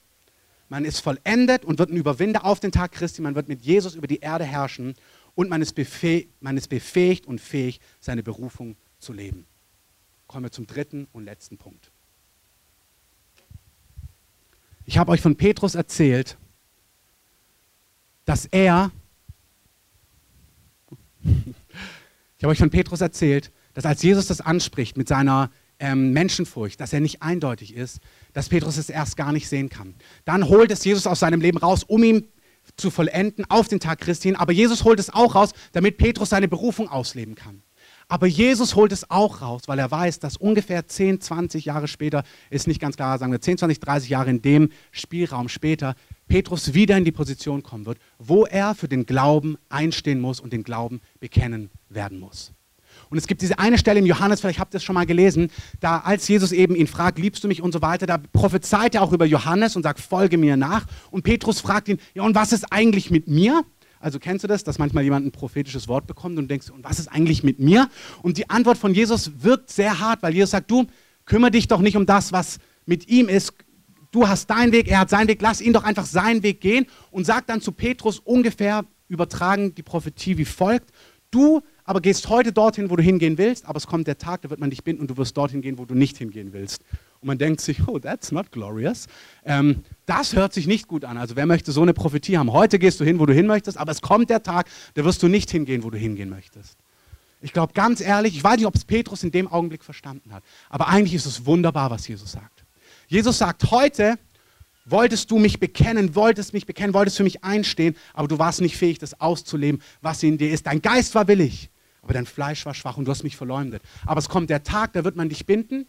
man ist vollendet und wird ein Überwinder auf den Tag Christi, man wird mit Jesus über die Erde herrschen und man ist, man ist befähigt und fähig, seine Berufung zu leben. Kommen wir zum dritten und letzten Punkt. Ich habe euch von Petrus erzählt, dass er, <laughs> ich habe euch von Petrus erzählt, dass als Jesus das anspricht mit seiner ähm, Menschenfurcht, dass er nicht eindeutig ist, dass Petrus es erst gar nicht sehen kann. Dann holt es Jesus aus seinem Leben raus, um ihn zu vollenden auf den Tag Christi. Aber Jesus holt es auch raus, damit Petrus seine Berufung ausleben kann. Aber Jesus holt es auch raus, weil er weiß, dass ungefähr 10, 20 Jahre später, ist nicht ganz klar, sagen wir 10, 20, 30 Jahre in dem Spielraum später, Petrus wieder in die Position kommen wird, wo er für den Glauben einstehen muss und den Glauben bekennen werden muss. Und es gibt diese eine Stelle im Johannes, vielleicht habt ihr es schon mal gelesen, da als Jesus eben ihn fragt, liebst du mich und so weiter, da prophezeit er auch über Johannes und sagt, folge mir nach. Und Petrus fragt ihn, ja und was ist eigentlich mit mir? Also kennst du das, dass manchmal jemand ein prophetisches Wort bekommt und denkst, und was ist eigentlich mit mir? Und die Antwort von Jesus wirkt sehr hart, weil Jesus sagt, du kümmere dich doch nicht um das, was mit ihm ist. Du hast deinen Weg, er hat seinen Weg, lass ihn doch einfach seinen Weg gehen und sagt dann zu Petrus ungefähr übertragen die Prophetie wie folgt. Du aber gehst heute dorthin, wo du hingehen willst, aber es kommt der Tag, da wird man dich binden und du wirst dorthin gehen, wo du nicht hingehen willst. Und man denkt sich, oh, that's not glorious. Ähm, das hört sich nicht gut an. Also wer möchte so eine Prophetie haben? Heute gehst du hin, wo du hin möchtest, aber es kommt der Tag, da wirst du nicht hingehen, wo du hingehen möchtest. Ich glaube ganz ehrlich, ich weiß nicht, ob es Petrus in dem Augenblick verstanden hat, aber eigentlich ist es wunderbar, was Jesus sagt. Jesus sagt, heute wolltest du mich bekennen, wolltest mich bekennen, wolltest für mich einstehen, aber du warst nicht fähig, das auszuleben, was in dir ist. Dein Geist war willig, aber dein Fleisch war schwach und du hast mich verleumdet. Aber es kommt der Tag, da wird man dich binden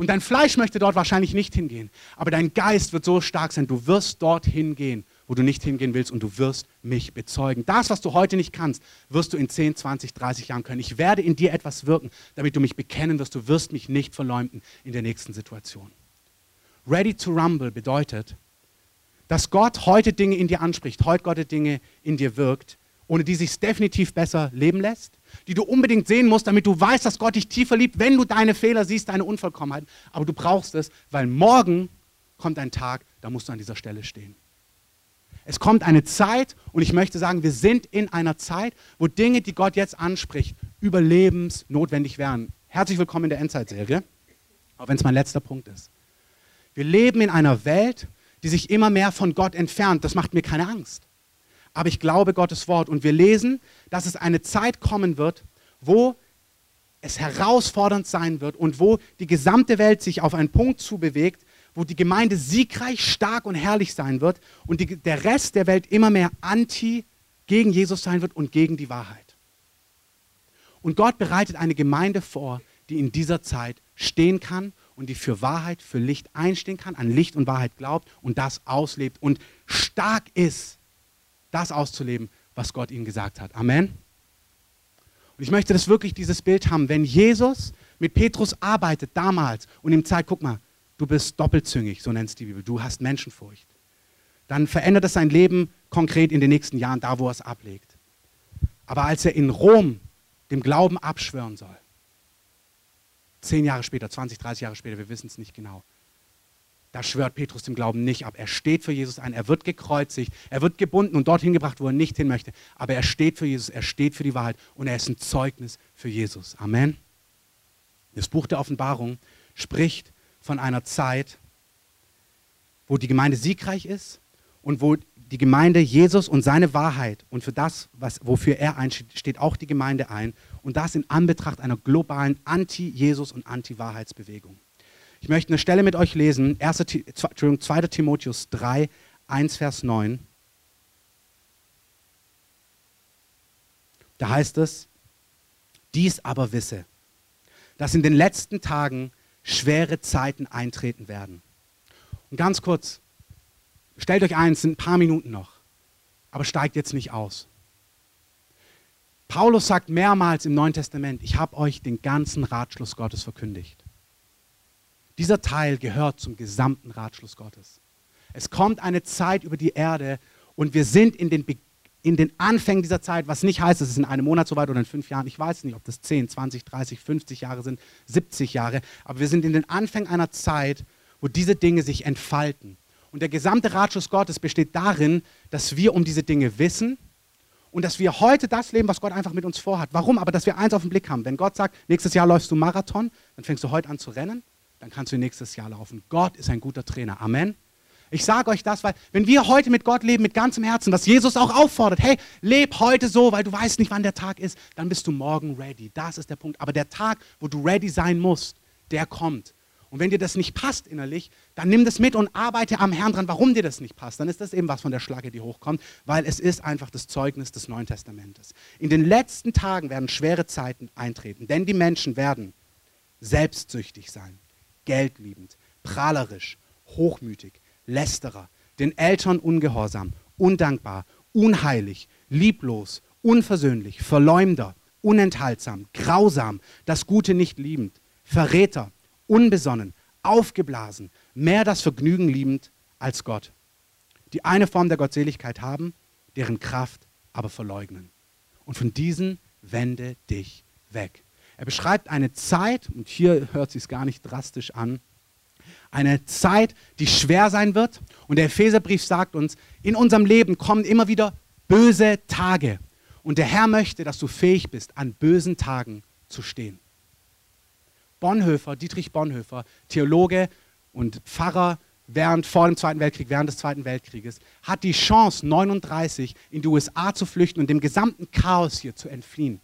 und dein Fleisch möchte dort wahrscheinlich nicht hingehen, aber dein Geist wird so stark sein, du wirst dorthin gehen, wo du nicht hingehen willst und du wirst mich bezeugen. Das, was du heute nicht kannst, wirst du in 10, 20, 30 Jahren können. Ich werde in dir etwas wirken, damit du mich bekennen wirst. Du wirst mich nicht verleumden in der nächsten Situation. Ready to rumble bedeutet, dass Gott heute Dinge in dir anspricht, heute Gott Dinge in dir wirkt, ohne die sich definitiv besser leben lässt, die du unbedingt sehen musst, damit du weißt, dass Gott dich tiefer liebt, wenn du deine Fehler siehst, deine Unvollkommenheit. Aber du brauchst es, weil morgen kommt ein Tag, da musst du an dieser Stelle stehen. Es kommt eine Zeit, und ich möchte sagen, wir sind in einer Zeit, wo Dinge, die Gott jetzt anspricht, überlebensnotwendig wären. Herzlich willkommen in der Endzeitserie, auch wenn es mein letzter Punkt ist. Wir leben in einer Welt, die sich immer mehr von Gott entfernt. Das macht mir keine Angst aber ich glaube Gottes Wort. Und wir lesen, dass es eine Zeit kommen wird, wo es herausfordernd sein wird und wo die gesamte Welt sich auf einen Punkt zubewegt, wo die Gemeinde siegreich, stark und herrlich sein wird und die, der Rest der Welt immer mehr anti gegen Jesus sein wird und gegen die Wahrheit. Und Gott bereitet eine Gemeinde vor, die in dieser Zeit stehen kann und die für Wahrheit, für Licht einstehen kann, an Licht und Wahrheit glaubt und das auslebt und stark ist das auszuleben, was Gott ihnen gesagt hat. Amen. Und ich möchte das wirklich, dieses Bild haben. Wenn Jesus mit Petrus arbeitet damals und ihm zeigt, guck mal, du bist doppelzüngig, so nennt es die Bibel, du hast Menschenfurcht, dann verändert es sein Leben konkret in den nächsten Jahren, da wo er es ablegt. Aber als er in Rom dem Glauben abschwören soll, zehn Jahre später, 20, 30 Jahre später, wir wissen es nicht genau, da schwört Petrus dem Glauben nicht ab. Er steht für Jesus ein, er wird gekreuzigt, er wird gebunden und dorthin gebracht, wo er nicht hin möchte. Aber er steht für Jesus, er steht für die Wahrheit und er ist ein Zeugnis für Jesus. Amen. Das Buch der Offenbarung spricht von einer Zeit, wo die Gemeinde siegreich ist und wo die Gemeinde Jesus und seine Wahrheit und für das, was, wofür er einsteht, steht auch die Gemeinde ein. Und das in Anbetracht einer globalen Anti-Jesus- und Anti-Wahrheitsbewegung. Ich möchte eine Stelle mit euch lesen, 1. 2. Timotheus 3, 1, Vers 9. Da heißt es, dies aber wisse, dass in den letzten Tagen schwere Zeiten eintreten werden. Und ganz kurz, stellt euch ein, es sind ein paar Minuten noch, aber steigt jetzt nicht aus. Paulus sagt mehrmals im Neuen Testament, ich habe euch den ganzen Ratschluss Gottes verkündigt. Dieser Teil gehört zum gesamten Ratschluss Gottes. Es kommt eine Zeit über die Erde und wir sind in den, in den Anfängen dieser Zeit, was nicht heißt, es ist in einem Monat so weit oder in fünf Jahren. Ich weiß nicht, ob das 10, 20, 30, 50 Jahre sind, 70 Jahre. Aber wir sind in den Anfängen einer Zeit, wo diese Dinge sich entfalten. Und der gesamte Ratschluss Gottes besteht darin, dass wir um diese Dinge wissen und dass wir heute das leben, was Gott einfach mit uns vorhat. Warum? Aber dass wir eins auf den Blick haben. Wenn Gott sagt, nächstes Jahr läufst du Marathon, dann fängst du heute an zu rennen, dann kannst du nächstes Jahr laufen. Gott ist ein guter Trainer. Amen. Ich sage euch das, weil wenn wir heute mit Gott leben, mit ganzem Herzen, was Jesus auch auffordert, hey, leb heute so, weil du weißt nicht, wann der Tag ist, dann bist du morgen ready. Das ist der Punkt. Aber der Tag, wo du ready sein musst, der kommt. Und wenn dir das nicht passt innerlich, dann nimm das mit und arbeite am Herrn dran, warum dir das nicht passt. Dann ist das eben was von der Schlage, die hochkommt, weil es ist einfach das Zeugnis des Neuen Testamentes. In den letzten Tagen werden schwere Zeiten eintreten, denn die Menschen werden selbstsüchtig sein, geldliebend, prahlerisch, hochmütig, lästerer, den Eltern ungehorsam, undankbar, unheilig, lieblos, unversöhnlich, Verleumder, unenthaltsam, grausam, das Gute nicht liebend, Verräter, unbesonnen, aufgeblasen, mehr das Vergnügen liebend als Gott. Die eine Form der Gottseligkeit haben, deren Kraft aber verleugnen. Und von diesen wende dich weg. Er beschreibt eine Zeit, und hier hört sich es gar nicht drastisch an, eine Zeit, die schwer sein wird. Und der Epheserbrief sagt uns, in unserem Leben kommen immer wieder böse Tage. Und der Herr möchte, dass du fähig bist, an bösen Tagen zu stehen. Bonhoeffer, Dietrich Bonhoeffer, Theologe und Pfarrer während vor dem Zweiten Weltkrieg, während des Zweiten Weltkrieges, hat die Chance, 39 in die USA zu flüchten und dem gesamten Chaos hier zu entfliehen.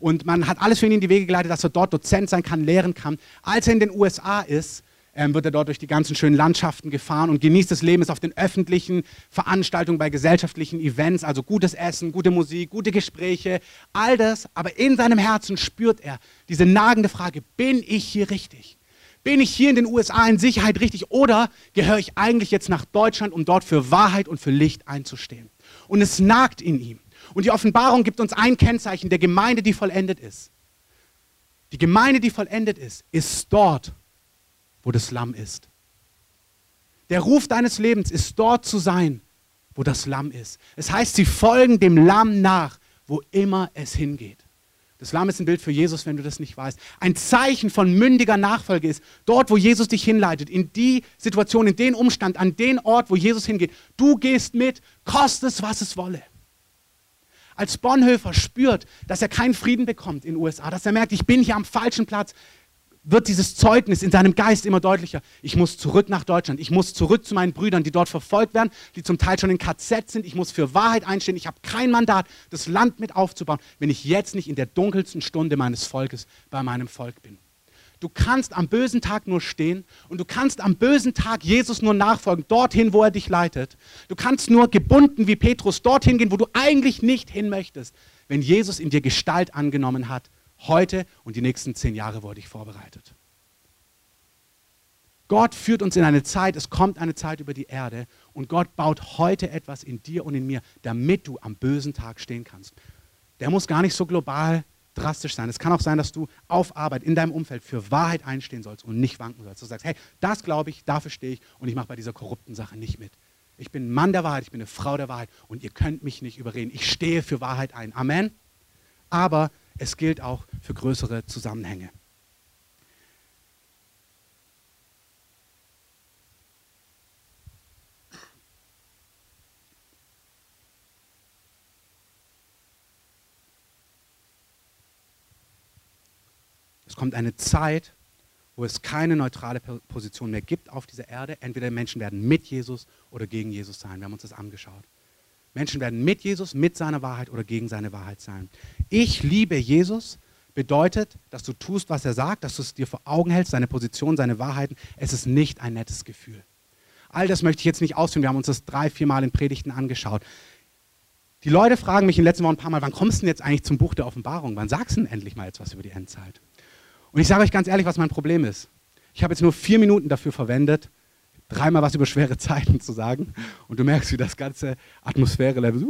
Und man hat alles für ihn in die Wege geleitet, dass er dort Dozent sein kann, lehren kann. Als er in den USA ist, ähm, wird er dort durch die ganzen schönen Landschaften gefahren und genießt das Leben, ist auf den öffentlichen Veranstaltungen, bei gesellschaftlichen Events, also gutes Essen, gute Musik, gute Gespräche, all das. Aber in seinem Herzen spürt er diese nagende Frage, bin ich hier richtig? Bin ich hier in den USA in Sicherheit richtig oder gehöre ich eigentlich jetzt nach Deutschland, um dort für Wahrheit und für Licht einzustehen? Und es nagt in ihm. Und die Offenbarung gibt uns ein Kennzeichen der Gemeinde, die vollendet ist. Die Gemeinde, die vollendet ist, ist dort, wo das Lamm ist. Der Ruf deines Lebens ist dort zu sein, wo das Lamm ist. Es heißt, sie folgen dem Lamm nach, wo immer es hingeht. Das Lamm ist ein Bild für Jesus, wenn du das nicht weißt. Ein Zeichen von mündiger Nachfolge ist, dort, wo Jesus dich hinleitet, in die Situation, in den Umstand, an den Ort, wo Jesus hingeht. Du gehst mit, kostet es, was es wolle. Als Bonhoeffer spürt, dass er keinen Frieden bekommt in den USA, dass er merkt, ich bin hier am falschen Platz, wird dieses Zeugnis in seinem Geist immer deutlicher. Ich muss zurück nach Deutschland. Ich muss zurück zu meinen Brüdern, die dort verfolgt werden, die zum Teil schon in KZ sind. Ich muss für Wahrheit einstehen. Ich habe kein Mandat, das Land mit aufzubauen, wenn ich jetzt nicht in der dunkelsten Stunde meines Volkes bei meinem Volk bin. Du kannst am bösen Tag nur stehen und du kannst am bösen Tag Jesus nur nachfolgen, dorthin, wo er dich leitet. Du kannst nur gebunden wie Petrus dorthin gehen, wo du eigentlich nicht hin möchtest, wenn Jesus in dir Gestalt angenommen hat heute und die nächsten zehn Jahre wurde ich vorbereitet. Gott führt uns in eine Zeit, es kommt eine Zeit über die Erde und Gott baut heute etwas in dir und in mir, damit du am bösen Tag stehen kannst. Der muss gar nicht so global drastisch sein. Es kann auch sein, dass du auf Arbeit in deinem Umfeld für Wahrheit einstehen sollst und nicht wanken sollst. Du sagst, hey, das glaube ich, dafür stehe ich und ich mache bei dieser korrupten Sache nicht mit. Ich bin Mann der Wahrheit, ich bin eine Frau der Wahrheit und ihr könnt mich nicht überreden. Ich stehe für Wahrheit ein. Amen. Aber es gilt auch für größere Zusammenhänge. Es kommt eine Zeit, wo es keine neutrale Position mehr gibt auf dieser Erde. Entweder Menschen werden mit Jesus oder gegen Jesus sein. Wir haben uns das angeschaut. Menschen werden mit Jesus, mit seiner Wahrheit oder gegen seine Wahrheit sein. Ich liebe Jesus bedeutet, dass du tust, was er sagt, dass du es dir vor Augen hältst, seine Position, seine Wahrheiten. Es ist nicht ein nettes Gefühl. All das möchte ich jetzt nicht ausführen. Wir haben uns das drei, vier Mal in Predigten angeschaut. Die Leute fragen mich in den letzten Wochen ein paar Mal, wann kommst du denn jetzt eigentlich zum Buch der Offenbarung? Wann sagst du denn endlich mal jetzt was über die Endzeit? Und ich sage euch ganz ehrlich, was mein Problem ist. Ich habe jetzt nur vier Minuten dafür verwendet, dreimal was <laughs> über schwere Zeiten zu sagen. Und du merkst, wie das ganze Atmosphäre-Level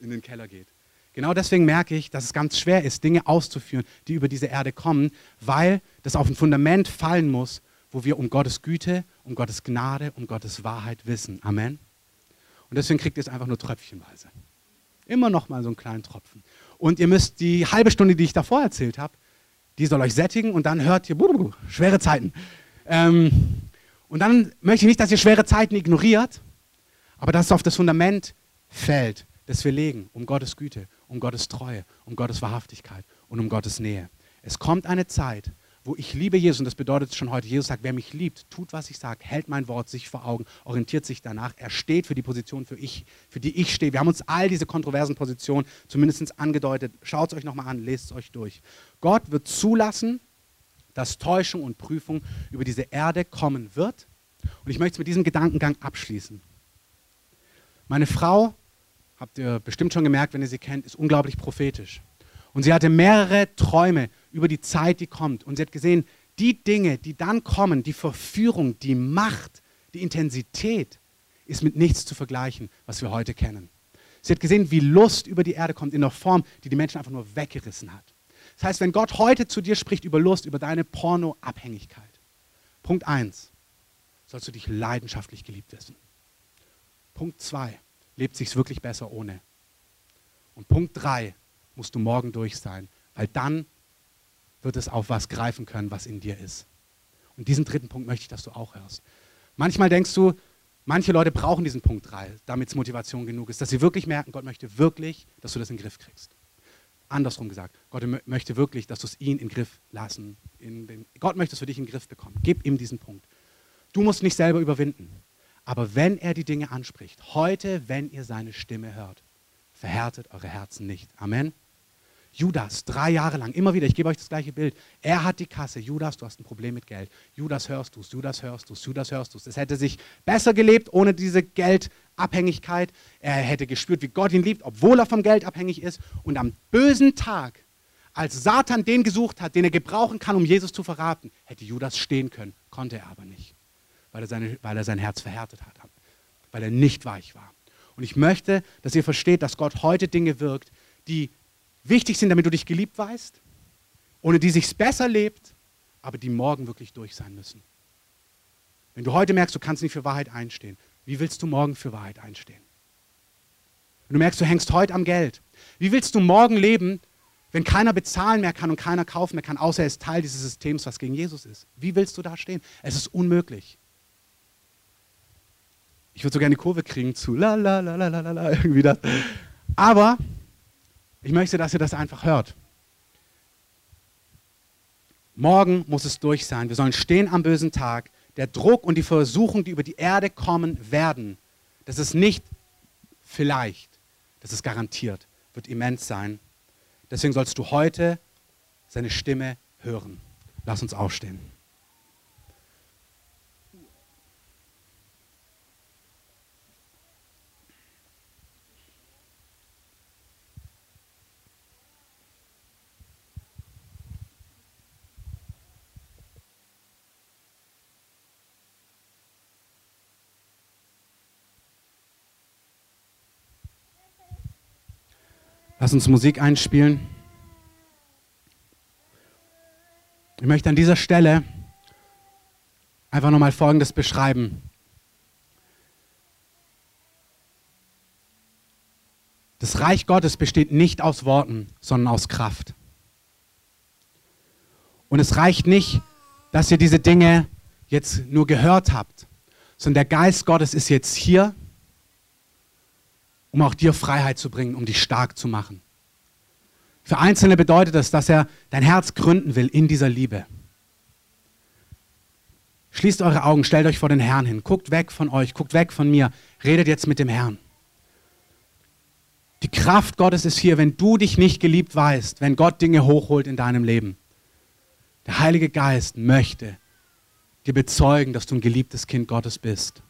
in den Keller geht. Genau deswegen merke ich, dass es ganz schwer ist, Dinge auszuführen, die über diese Erde kommen, weil das auf ein Fundament fallen muss, wo wir um Gottes Güte, um Gottes Gnade, um Gottes Wahrheit wissen. Amen. Und deswegen kriegt ihr es einfach nur tröpfchenweise. Immer noch mal so einen kleinen Tropfen. Und ihr müsst die halbe Stunde, die ich davor erzählt habe, die soll euch sättigen und dann hört ihr schwere Zeiten. Ähm, und dann möchte ich nicht, dass ihr schwere Zeiten ignoriert, aber dass es auf das Fundament fällt, das wir legen, um Gottes Güte, um Gottes Treue, um Gottes Wahrhaftigkeit und um Gottes Nähe. Es kommt eine Zeit, wo ich liebe Jesus, und das bedeutet schon heute, Jesus sagt, wer mich liebt, tut, was ich sage, hält mein Wort sich vor Augen, orientiert sich danach, er steht für die Position, für, ich, für die ich stehe. Wir haben uns all diese kontroversen Positionen zumindest angedeutet. Schaut es euch nochmal an, lest es euch durch. Gott wird zulassen, dass Täuschung und Prüfung über diese Erde kommen wird. Und ich möchte es mit diesem Gedankengang abschließen. Meine Frau habt ihr bestimmt schon gemerkt, wenn ihr sie kennt, ist unglaublich prophetisch. Und sie hatte mehrere Träume über die Zeit, die kommt. Und sie hat gesehen, die Dinge, die dann kommen, die Verführung, die Macht, die Intensität, ist mit nichts zu vergleichen, was wir heute kennen. Sie hat gesehen, wie Lust über die Erde kommt in einer Form, die die Menschen einfach nur weggerissen hat. Das heißt, wenn Gott heute zu dir spricht über Lust, über deine Pornoabhängigkeit, Punkt 1, sollst du dich leidenschaftlich geliebt wissen. Punkt 2, lebt sich wirklich besser ohne. Und Punkt 3 musst du morgen durch sein, weil dann wird es auf was greifen können, was in dir ist. Und diesen dritten Punkt möchte ich, dass du auch hörst. Manchmal denkst du, manche Leute brauchen diesen Punkt 3, damit es Motivation genug ist, dass sie wirklich merken, Gott möchte wirklich, dass du das in den Griff kriegst. Andersrum gesagt, Gott möchte wirklich, dass du es ihn in den Griff lassen. Den, Gott möchte es für dich in den Griff bekommen. Gib ihm diesen Punkt. Du musst nicht selber überwinden. Aber wenn er die Dinge anspricht, heute, wenn ihr seine Stimme hört, verhärtet eure Herzen nicht. Amen. Judas, drei Jahre lang, immer wieder, ich gebe euch das gleiche Bild. Er hat die Kasse. Judas, du hast ein Problem mit Geld. Judas, hörst du es, Judas, hörst du es, Judas, hörst du es. Es hätte sich besser gelebt ohne diese Geldabhängigkeit. Er hätte gespürt, wie Gott ihn liebt, obwohl er vom Geld abhängig ist. Und am bösen Tag, als Satan den gesucht hat, den er gebrauchen kann, um Jesus zu verraten, hätte Judas stehen können, konnte er aber nicht weil er, seine, weil er sein Herz verhärtet hat, weil er nicht weich war. Und ich möchte, dass ihr versteht, dass Gott heute Dinge wirkt, die wichtig sind, damit du dich geliebt weißt, ohne die sich besser lebt, aber die morgen wirklich durch sein müssen. Wenn du heute merkst, du kannst nicht für Wahrheit einstehen, wie willst du morgen für Wahrheit einstehen? Wenn du merkst, du hängst heute am Geld, wie willst du morgen leben, wenn keiner bezahlen mehr kann und keiner kaufen mehr kann, außer er ist Teil dieses Systems, was gegen Jesus ist? Wie willst du da stehen? Es ist unmöglich. Ich würde so gerne die Kurve kriegen zu la la la la la la irgendwie das. Aber ich möchte, dass ihr das einfach hört. Morgen muss es durch sein. Wir sollen stehen am bösen Tag. Der Druck und die Versuchung, die über die Erde kommen werden, das ist nicht vielleicht, das ist garantiert, wird immens sein. Deswegen sollst du heute seine Stimme hören. Lass uns aufstehen. Lass uns Musik einspielen. Ich möchte an dieser Stelle einfach nochmal Folgendes beschreiben. Das Reich Gottes besteht nicht aus Worten, sondern aus Kraft. Und es reicht nicht, dass ihr diese Dinge jetzt nur gehört habt, sondern der Geist Gottes ist jetzt hier um auch dir Freiheit zu bringen, um dich stark zu machen. Für Einzelne bedeutet das, dass er dein Herz gründen will in dieser Liebe. Schließt eure Augen, stellt euch vor den Herrn hin, guckt weg von euch, guckt weg von mir, redet jetzt mit dem Herrn. Die Kraft Gottes ist hier, wenn du dich nicht geliebt weißt, wenn Gott Dinge hochholt in deinem Leben. Der Heilige Geist möchte dir bezeugen, dass du ein geliebtes Kind Gottes bist.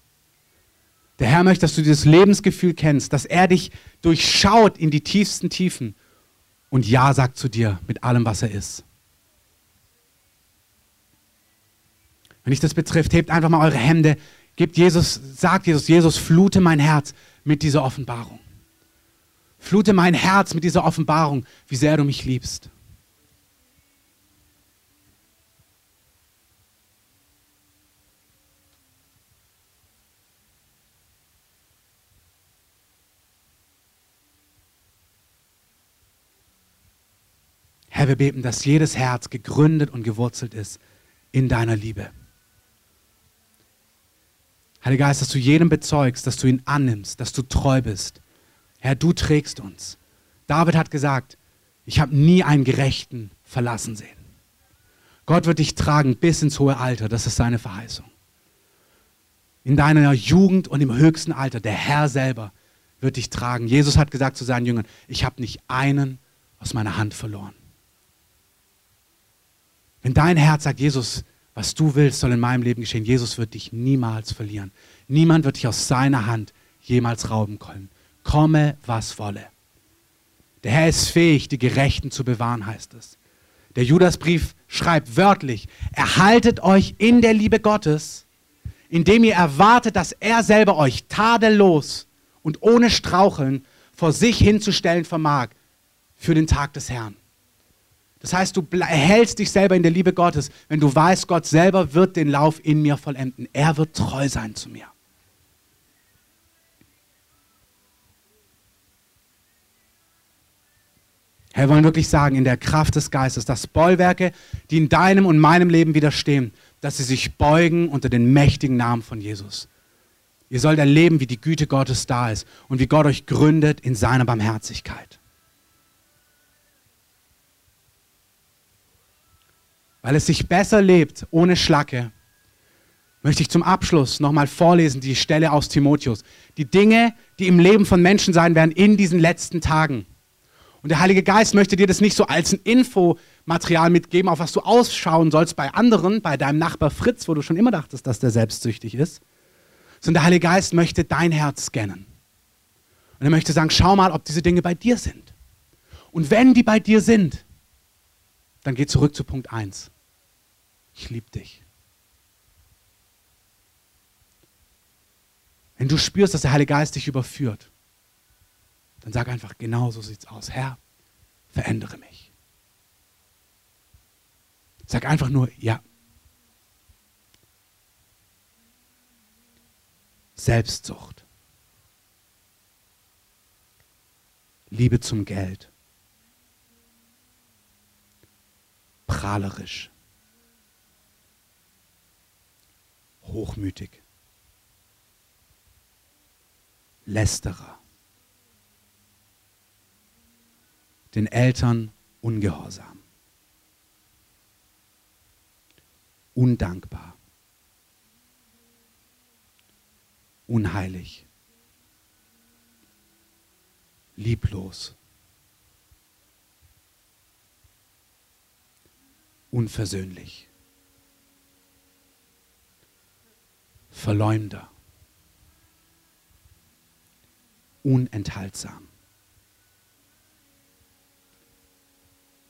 Der Herr möchte, dass du dieses Lebensgefühl kennst, dass er dich durchschaut in die tiefsten Tiefen und Ja sagt zu dir mit allem, was er ist. Wenn dich das betrifft, hebt einfach mal eure Hände, gebt Jesus, sagt Jesus, Jesus, flute mein Herz mit dieser Offenbarung. Flute mein Herz mit dieser Offenbarung, wie sehr du mich liebst. Herr, wir beten, dass jedes Herz gegründet und gewurzelt ist in deiner Liebe. Heiliger Geist, dass du jedem bezeugst, dass du ihn annimmst, dass du treu bist. Herr, du trägst uns. David hat gesagt, ich habe nie einen Gerechten verlassen sehen. Gott wird dich tragen bis ins hohe Alter, das ist seine Verheißung. In deiner Jugend und im höchsten Alter, der Herr selber wird dich tragen. Jesus hat gesagt zu seinen Jüngern, ich habe nicht einen aus meiner Hand verloren. Wenn dein Herz sagt, Jesus, was du willst, soll in meinem Leben geschehen, Jesus wird dich niemals verlieren. Niemand wird dich aus seiner Hand jemals rauben können. Komme, was wolle. Der Herr ist fähig, die Gerechten zu bewahren, heißt es. Der Judasbrief schreibt wörtlich, erhaltet euch in der Liebe Gottes, indem ihr erwartet, dass er selber euch tadellos und ohne Straucheln vor sich hinzustellen vermag für den Tag des Herrn. Das heißt, du erhältst dich selber in der Liebe Gottes, wenn du weißt, Gott selber wird den Lauf in mir vollenden. Er wird treu sein zu mir. Herr, wir wollen wirklich sagen, in der Kraft des Geistes, dass Bollwerke, die in deinem und meinem Leben widerstehen, dass sie sich beugen unter den mächtigen Namen von Jesus. Ihr sollt erleben, wie die Güte Gottes da ist und wie Gott euch gründet in seiner Barmherzigkeit. Weil es sich besser lebt ohne Schlacke, möchte ich zum Abschluss nochmal vorlesen, die Stelle aus Timotheus. Die Dinge, die im Leben von Menschen sein werden in diesen letzten Tagen. Und der Heilige Geist möchte dir das nicht so als ein Infomaterial mitgeben, auf was du ausschauen sollst bei anderen, bei deinem Nachbar Fritz, wo du schon immer dachtest, dass der selbstsüchtig ist, sondern der Heilige Geist möchte dein Herz scannen. Und er möchte sagen, schau mal, ob diese Dinge bei dir sind. Und wenn die bei dir sind, dann geh zurück zu Punkt 1 ich liebe dich. Wenn du spürst, dass der Heilige Geist dich überführt, dann sag einfach, genau so sieht's aus. Herr, verändere mich. Sag einfach nur, ja. Selbstsucht. Liebe zum Geld. Prahlerisch. Hochmütig, Lästerer, den Eltern ungehorsam, undankbar, unheilig, lieblos, unversöhnlich. Verleumder, unenthaltsam,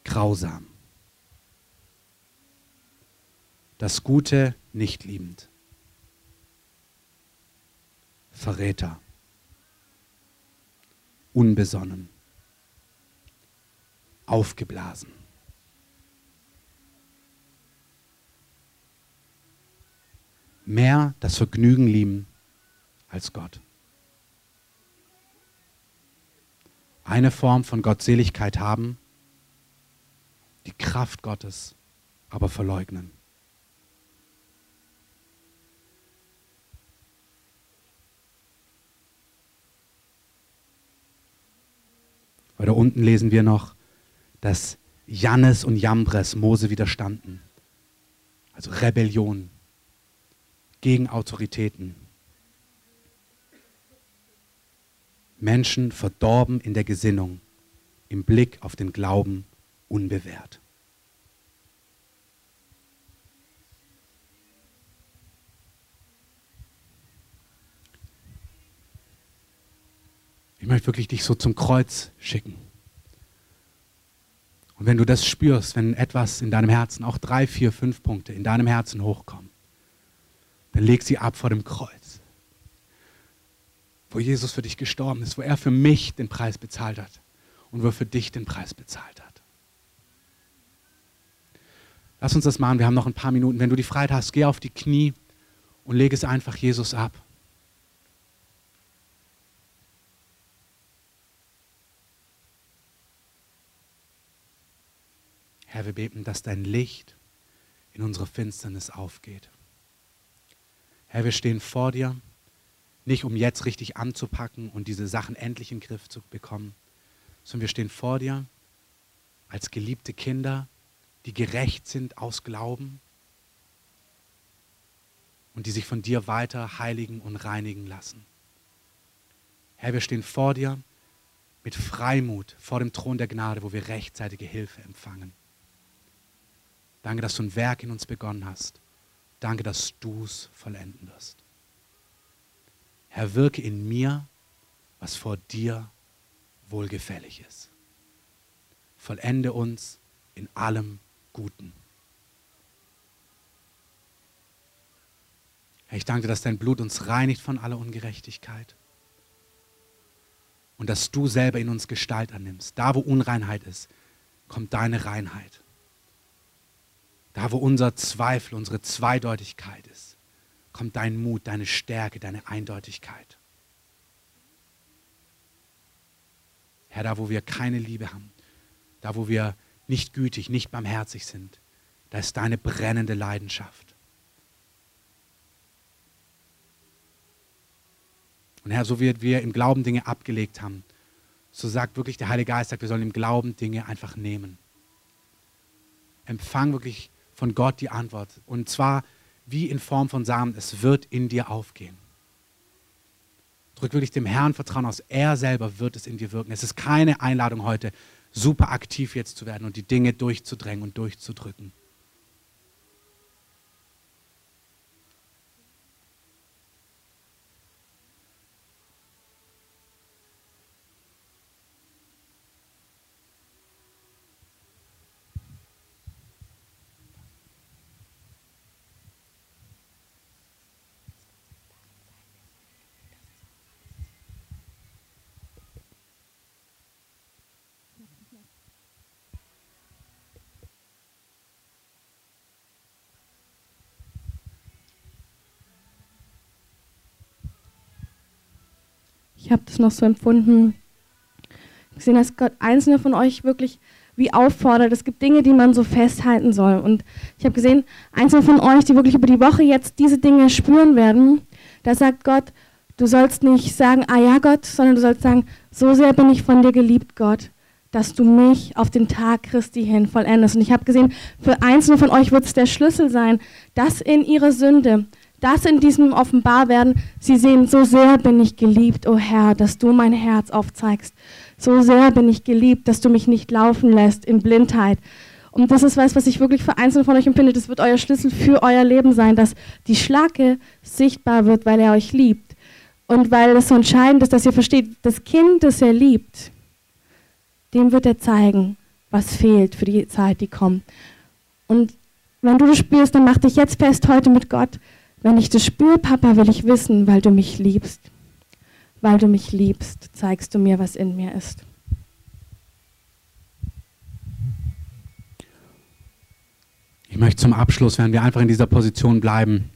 grausam, das Gute nicht liebend, Verräter, unbesonnen, aufgeblasen. Mehr das Vergnügen lieben als Gott. Eine Form von Gottseligkeit haben, die Kraft Gottes aber verleugnen. Weil da unten lesen wir noch, dass Jannes und Jambres Mose widerstanden. Also Rebellion, gegen Autoritäten. Menschen verdorben in der Gesinnung, im Blick auf den Glauben unbewährt. Ich möchte wirklich dich so zum Kreuz schicken. Und wenn du das spürst, wenn etwas in deinem Herzen, auch drei, vier, fünf Punkte in deinem Herzen hochkommen, dann leg sie ab vor dem Kreuz. wo Jesus für dich gestorben ist, wo er für mich den Preis bezahlt hat und wo er für dich den Preis bezahlt hat. Lass uns das machen, wir haben noch ein paar Minuten. Wenn du die Freiheit hast, geh auf die Knie und leg es einfach Jesus ab. Herr, wir beten, dass dein Licht in unsere Finsternis aufgeht. Herr, wir stehen vor dir, nicht um jetzt richtig anzupacken und diese Sachen endlich in den Griff zu bekommen, sondern wir stehen vor dir als geliebte Kinder, die gerecht sind aus Glauben und die sich von dir weiter heiligen und reinigen lassen. Herr, wir stehen vor dir mit Freimut vor dem Thron der Gnade, wo wir rechtzeitige Hilfe empfangen. Danke, dass du ein Werk in uns begonnen hast. Danke, dass du es vollenden wirst. Herr, wirke in mir, was vor dir wohlgefällig ist. Vollende uns in allem Guten. Herr, ich danke, dass dein Blut uns reinigt von aller Ungerechtigkeit und dass du selber in uns Gestalt annimmst. Da, wo Unreinheit ist, kommt deine Reinheit. Da, wo unser Zweifel, unsere Zweideutigkeit ist, kommt dein Mut, deine Stärke, deine Eindeutigkeit. Herr, da, wo wir keine Liebe haben, da, wo wir nicht gütig, nicht barmherzig sind, da ist deine brennende Leidenschaft. Und Herr, so wie wir im Glauben Dinge abgelegt haben, so sagt wirklich der Heilige Geist, sagt, wir sollen im Glauben Dinge einfach nehmen. Empfang wirklich von Gott die Antwort. Und zwar wie in Form von Samen. Es wird in dir aufgehen. Drück wirklich dem Herrn Vertrauen aus. Er selber wird es in dir wirken. Es ist keine Einladung heute, super aktiv jetzt zu werden und die Dinge durchzudrängen und durchzudrücken. Ich habe das noch so empfunden, gesehen, dass Gott einzelne von euch wirklich wie auffordert. Es gibt Dinge, die man so festhalten soll. Und ich habe gesehen, einzelne von euch, die wirklich über die Woche jetzt diese Dinge spüren werden, da sagt Gott, du sollst nicht sagen, ah ja Gott, sondern du sollst sagen, so sehr bin ich von dir geliebt, Gott, dass du mich auf den Tag Christi hin vollendest. Und ich habe gesehen, für einzelne von euch wird es der Schlüssel sein, dass in ihrer Sünde, das in diesem Offenbarwerden, sie sehen, so sehr bin ich geliebt, o oh Herr, dass du mein Herz aufzeigst. So sehr bin ich geliebt, dass du mich nicht laufen lässt in Blindheit. Und das ist was, was ich wirklich für einzelne von euch empfinde. Das wird euer Schlüssel für euer Leben sein, dass die Schlacke sichtbar wird, weil er euch liebt. Und weil es so entscheidend ist, dass ihr versteht, das Kind, das er liebt, dem wird er zeigen, was fehlt für die Zeit, die kommt. Und wenn du das spürst, dann mach dich jetzt fest heute mit Gott, wenn ich das spüre, Papa, will ich wissen, weil du mich liebst. Weil du mich liebst, zeigst du mir, was in mir ist. Ich möchte zum Abschluss, wenn wir einfach in dieser Position bleiben,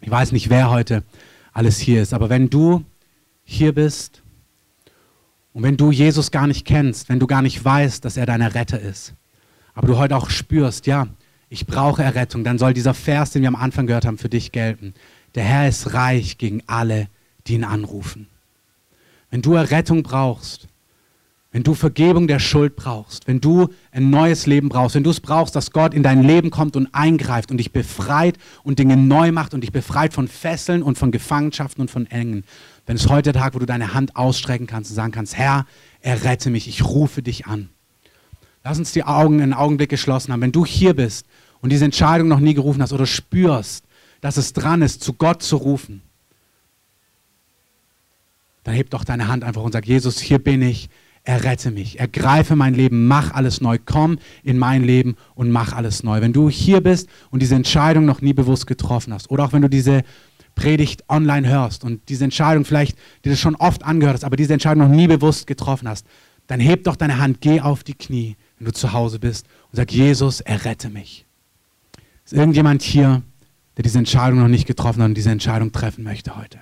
ich weiß nicht, wer heute alles hier ist, aber wenn du hier bist und wenn du Jesus gar nicht kennst, wenn du gar nicht weißt, dass er dein Retter ist, aber du heute auch spürst, ja, ich brauche Errettung, dann soll dieser Vers, den wir am Anfang gehört haben, für dich gelten. Der Herr ist reich gegen alle, die ihn anrufen. Wenn du Errettung brauchst, wenn du Vergebung der Schuld brauchst, wenn du ein neues Leben brauchst, wenn du es brauchst, dass Gott in dein Leben kommt und eingreift und dich befreit und Dinge neu macht und dich befreit von Fesseln und von Gefangenschaften und von Engen, wenn es heute der Tag, wo du deine Hand ausstrecken kannst und sagen kannst, Herr, errette mich, ich rufe dich an. Lass uns die Augen einen Augenblick geschlossen haben. Wenn du hier bist und diese Entscheidung noch nie gerufen hast oder spürst, dass es dran ist, zu Gott zu rufen, dann heb doch deine Hand einfach und sag, Jesus, hier bin ich, errette mich, ergreife mein Leben, mach alles neu, komm in mein Leben und mach alles neu. Wenn du hier bist und diese Entscheidung noch nie bewusst getroffen hast oder auch wenn du diese Predigt online hörst und diese Entscheidung vielleicht, die du schon oft angehört hast, aber diese Entscheidung noch nie bewusst getroffen hast, dann heb doch deine Hand, geh auf die Knie, wenn du zu Hause bist und sag, Jesus, errette mich. Ist irgendjemand hier, der diese Entscheidung noch nicht getroffen hat und diese Entscheidung treffen möchte heute?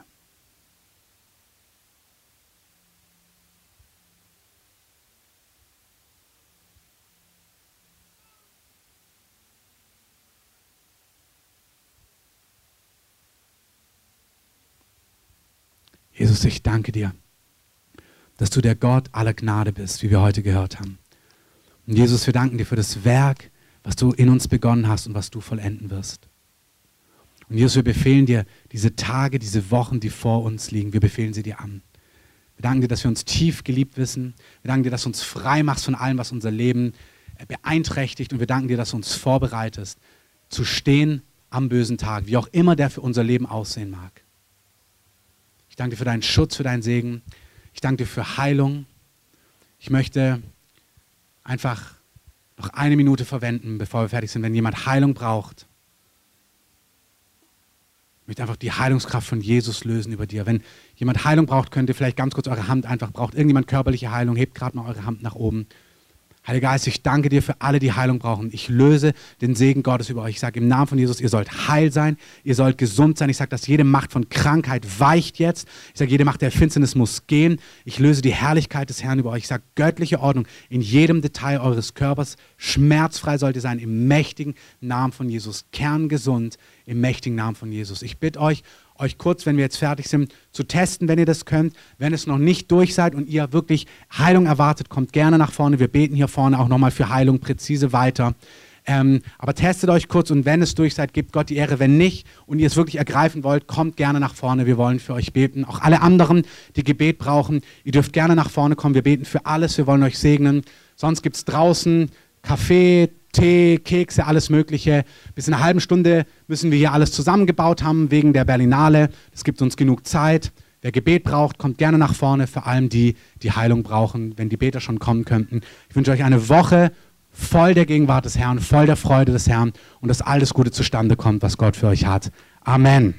Jesus, ich danke dir, dass du der Gott aller Gnade bist, wie wir heute gehört haben. Und Jesus, wir danken dir für das Werk, was du in uns begonnen hast und was du vollenden wirst. Und Jesus, wir befehlen dir diese Tage, diese Wochen, die vor uns liegen, wir befehlen sie dir an. Wir danken dir, dass wir uns tief geliebt wissen. Wir danken dir, dass du uns frei machst von allem, was unser Leben beeinträchtigt. Und wir danken dir, dass du uns vorbereitest, zu stehen am bösen Tag, wie auch immer der für unser Leben aussehen mag danke dir für deinen Schutz, für deinen Segen. Ich danke dir für Heilung. Ich möchte einfach noch eine Minute verwenden, bevor wir fertig sind. Wenn jemand Heilung braucht, ich möchte einfach die Heilungskraft von Jesus lösen über dir. Wenn jemand Heilung braucht, könnt ihr vielleicht ganz kurz eure Hand einfach braucht. Irgendjemand körperliche Heilung, hebt gerade mal eure Hand nach oben. Heiliger Geist, ich danke dir für alle, die Heilung brauchen. Ich löse den Segen Gottes über euch. Ich sage im Namen von Jesus, ihr sollt heil sein, ihr sollt gesund sein. Ich sage, dass jede Macht von Krankheit weicht jetzt. Ich sage, jede Macht der Finsternis muss gehen. Ich löse die Herrlichkeit des Herrn über euch. Ich sage, göttliche Ordnung in jedem Detail eures Körpers. Schmerzfrei sollt ihr sein im mächtigen Namen von Jesus. Kerngesund im mächtigen Namen von Jesus. Ich bitte euch, euch kurz, wenn wir jetzt fertig sind, zu testen, wenn ihr das könnt. Wenn es noch nicht durch seid und ihr wirklich Heilung erwartet, kommt gerne nach vorne. Wir beten hier vorne auch nochmal für Heilung präzise weiter. Ähm, aber testet euch kurz und wenn es durch seid, gebt Gott die Ehre. Wenn nicht und ihr es wirklich ergreifen wollt, kommt gerne nach vorne. Wir wollen für euch beten. Auch alle anderen, die Gebet brauchen, ihr dürft gerne nach vorne kommen. Wir beten für alles. Wir wollen euch segnen. Sonst gibt es draußen Kaffee, Tee, Kekse, alles Mögliche. Bis in einer halben Stunde müssen wir hier alles zusammengebaut haben wegen der Berlinale. Es gibt uns genug Zeit. Wer Gebet braucht, kommt gerne nach vorne, vor allem die, die Heilung brauchen, wenn die Beter schon kommen könnten. Ich wünsche euch eine Woche voll der Gegenwart des Herrn, voll der Freude des Herrn und dass alles Gute zustande kommt, was Gott für euch hat. Amen.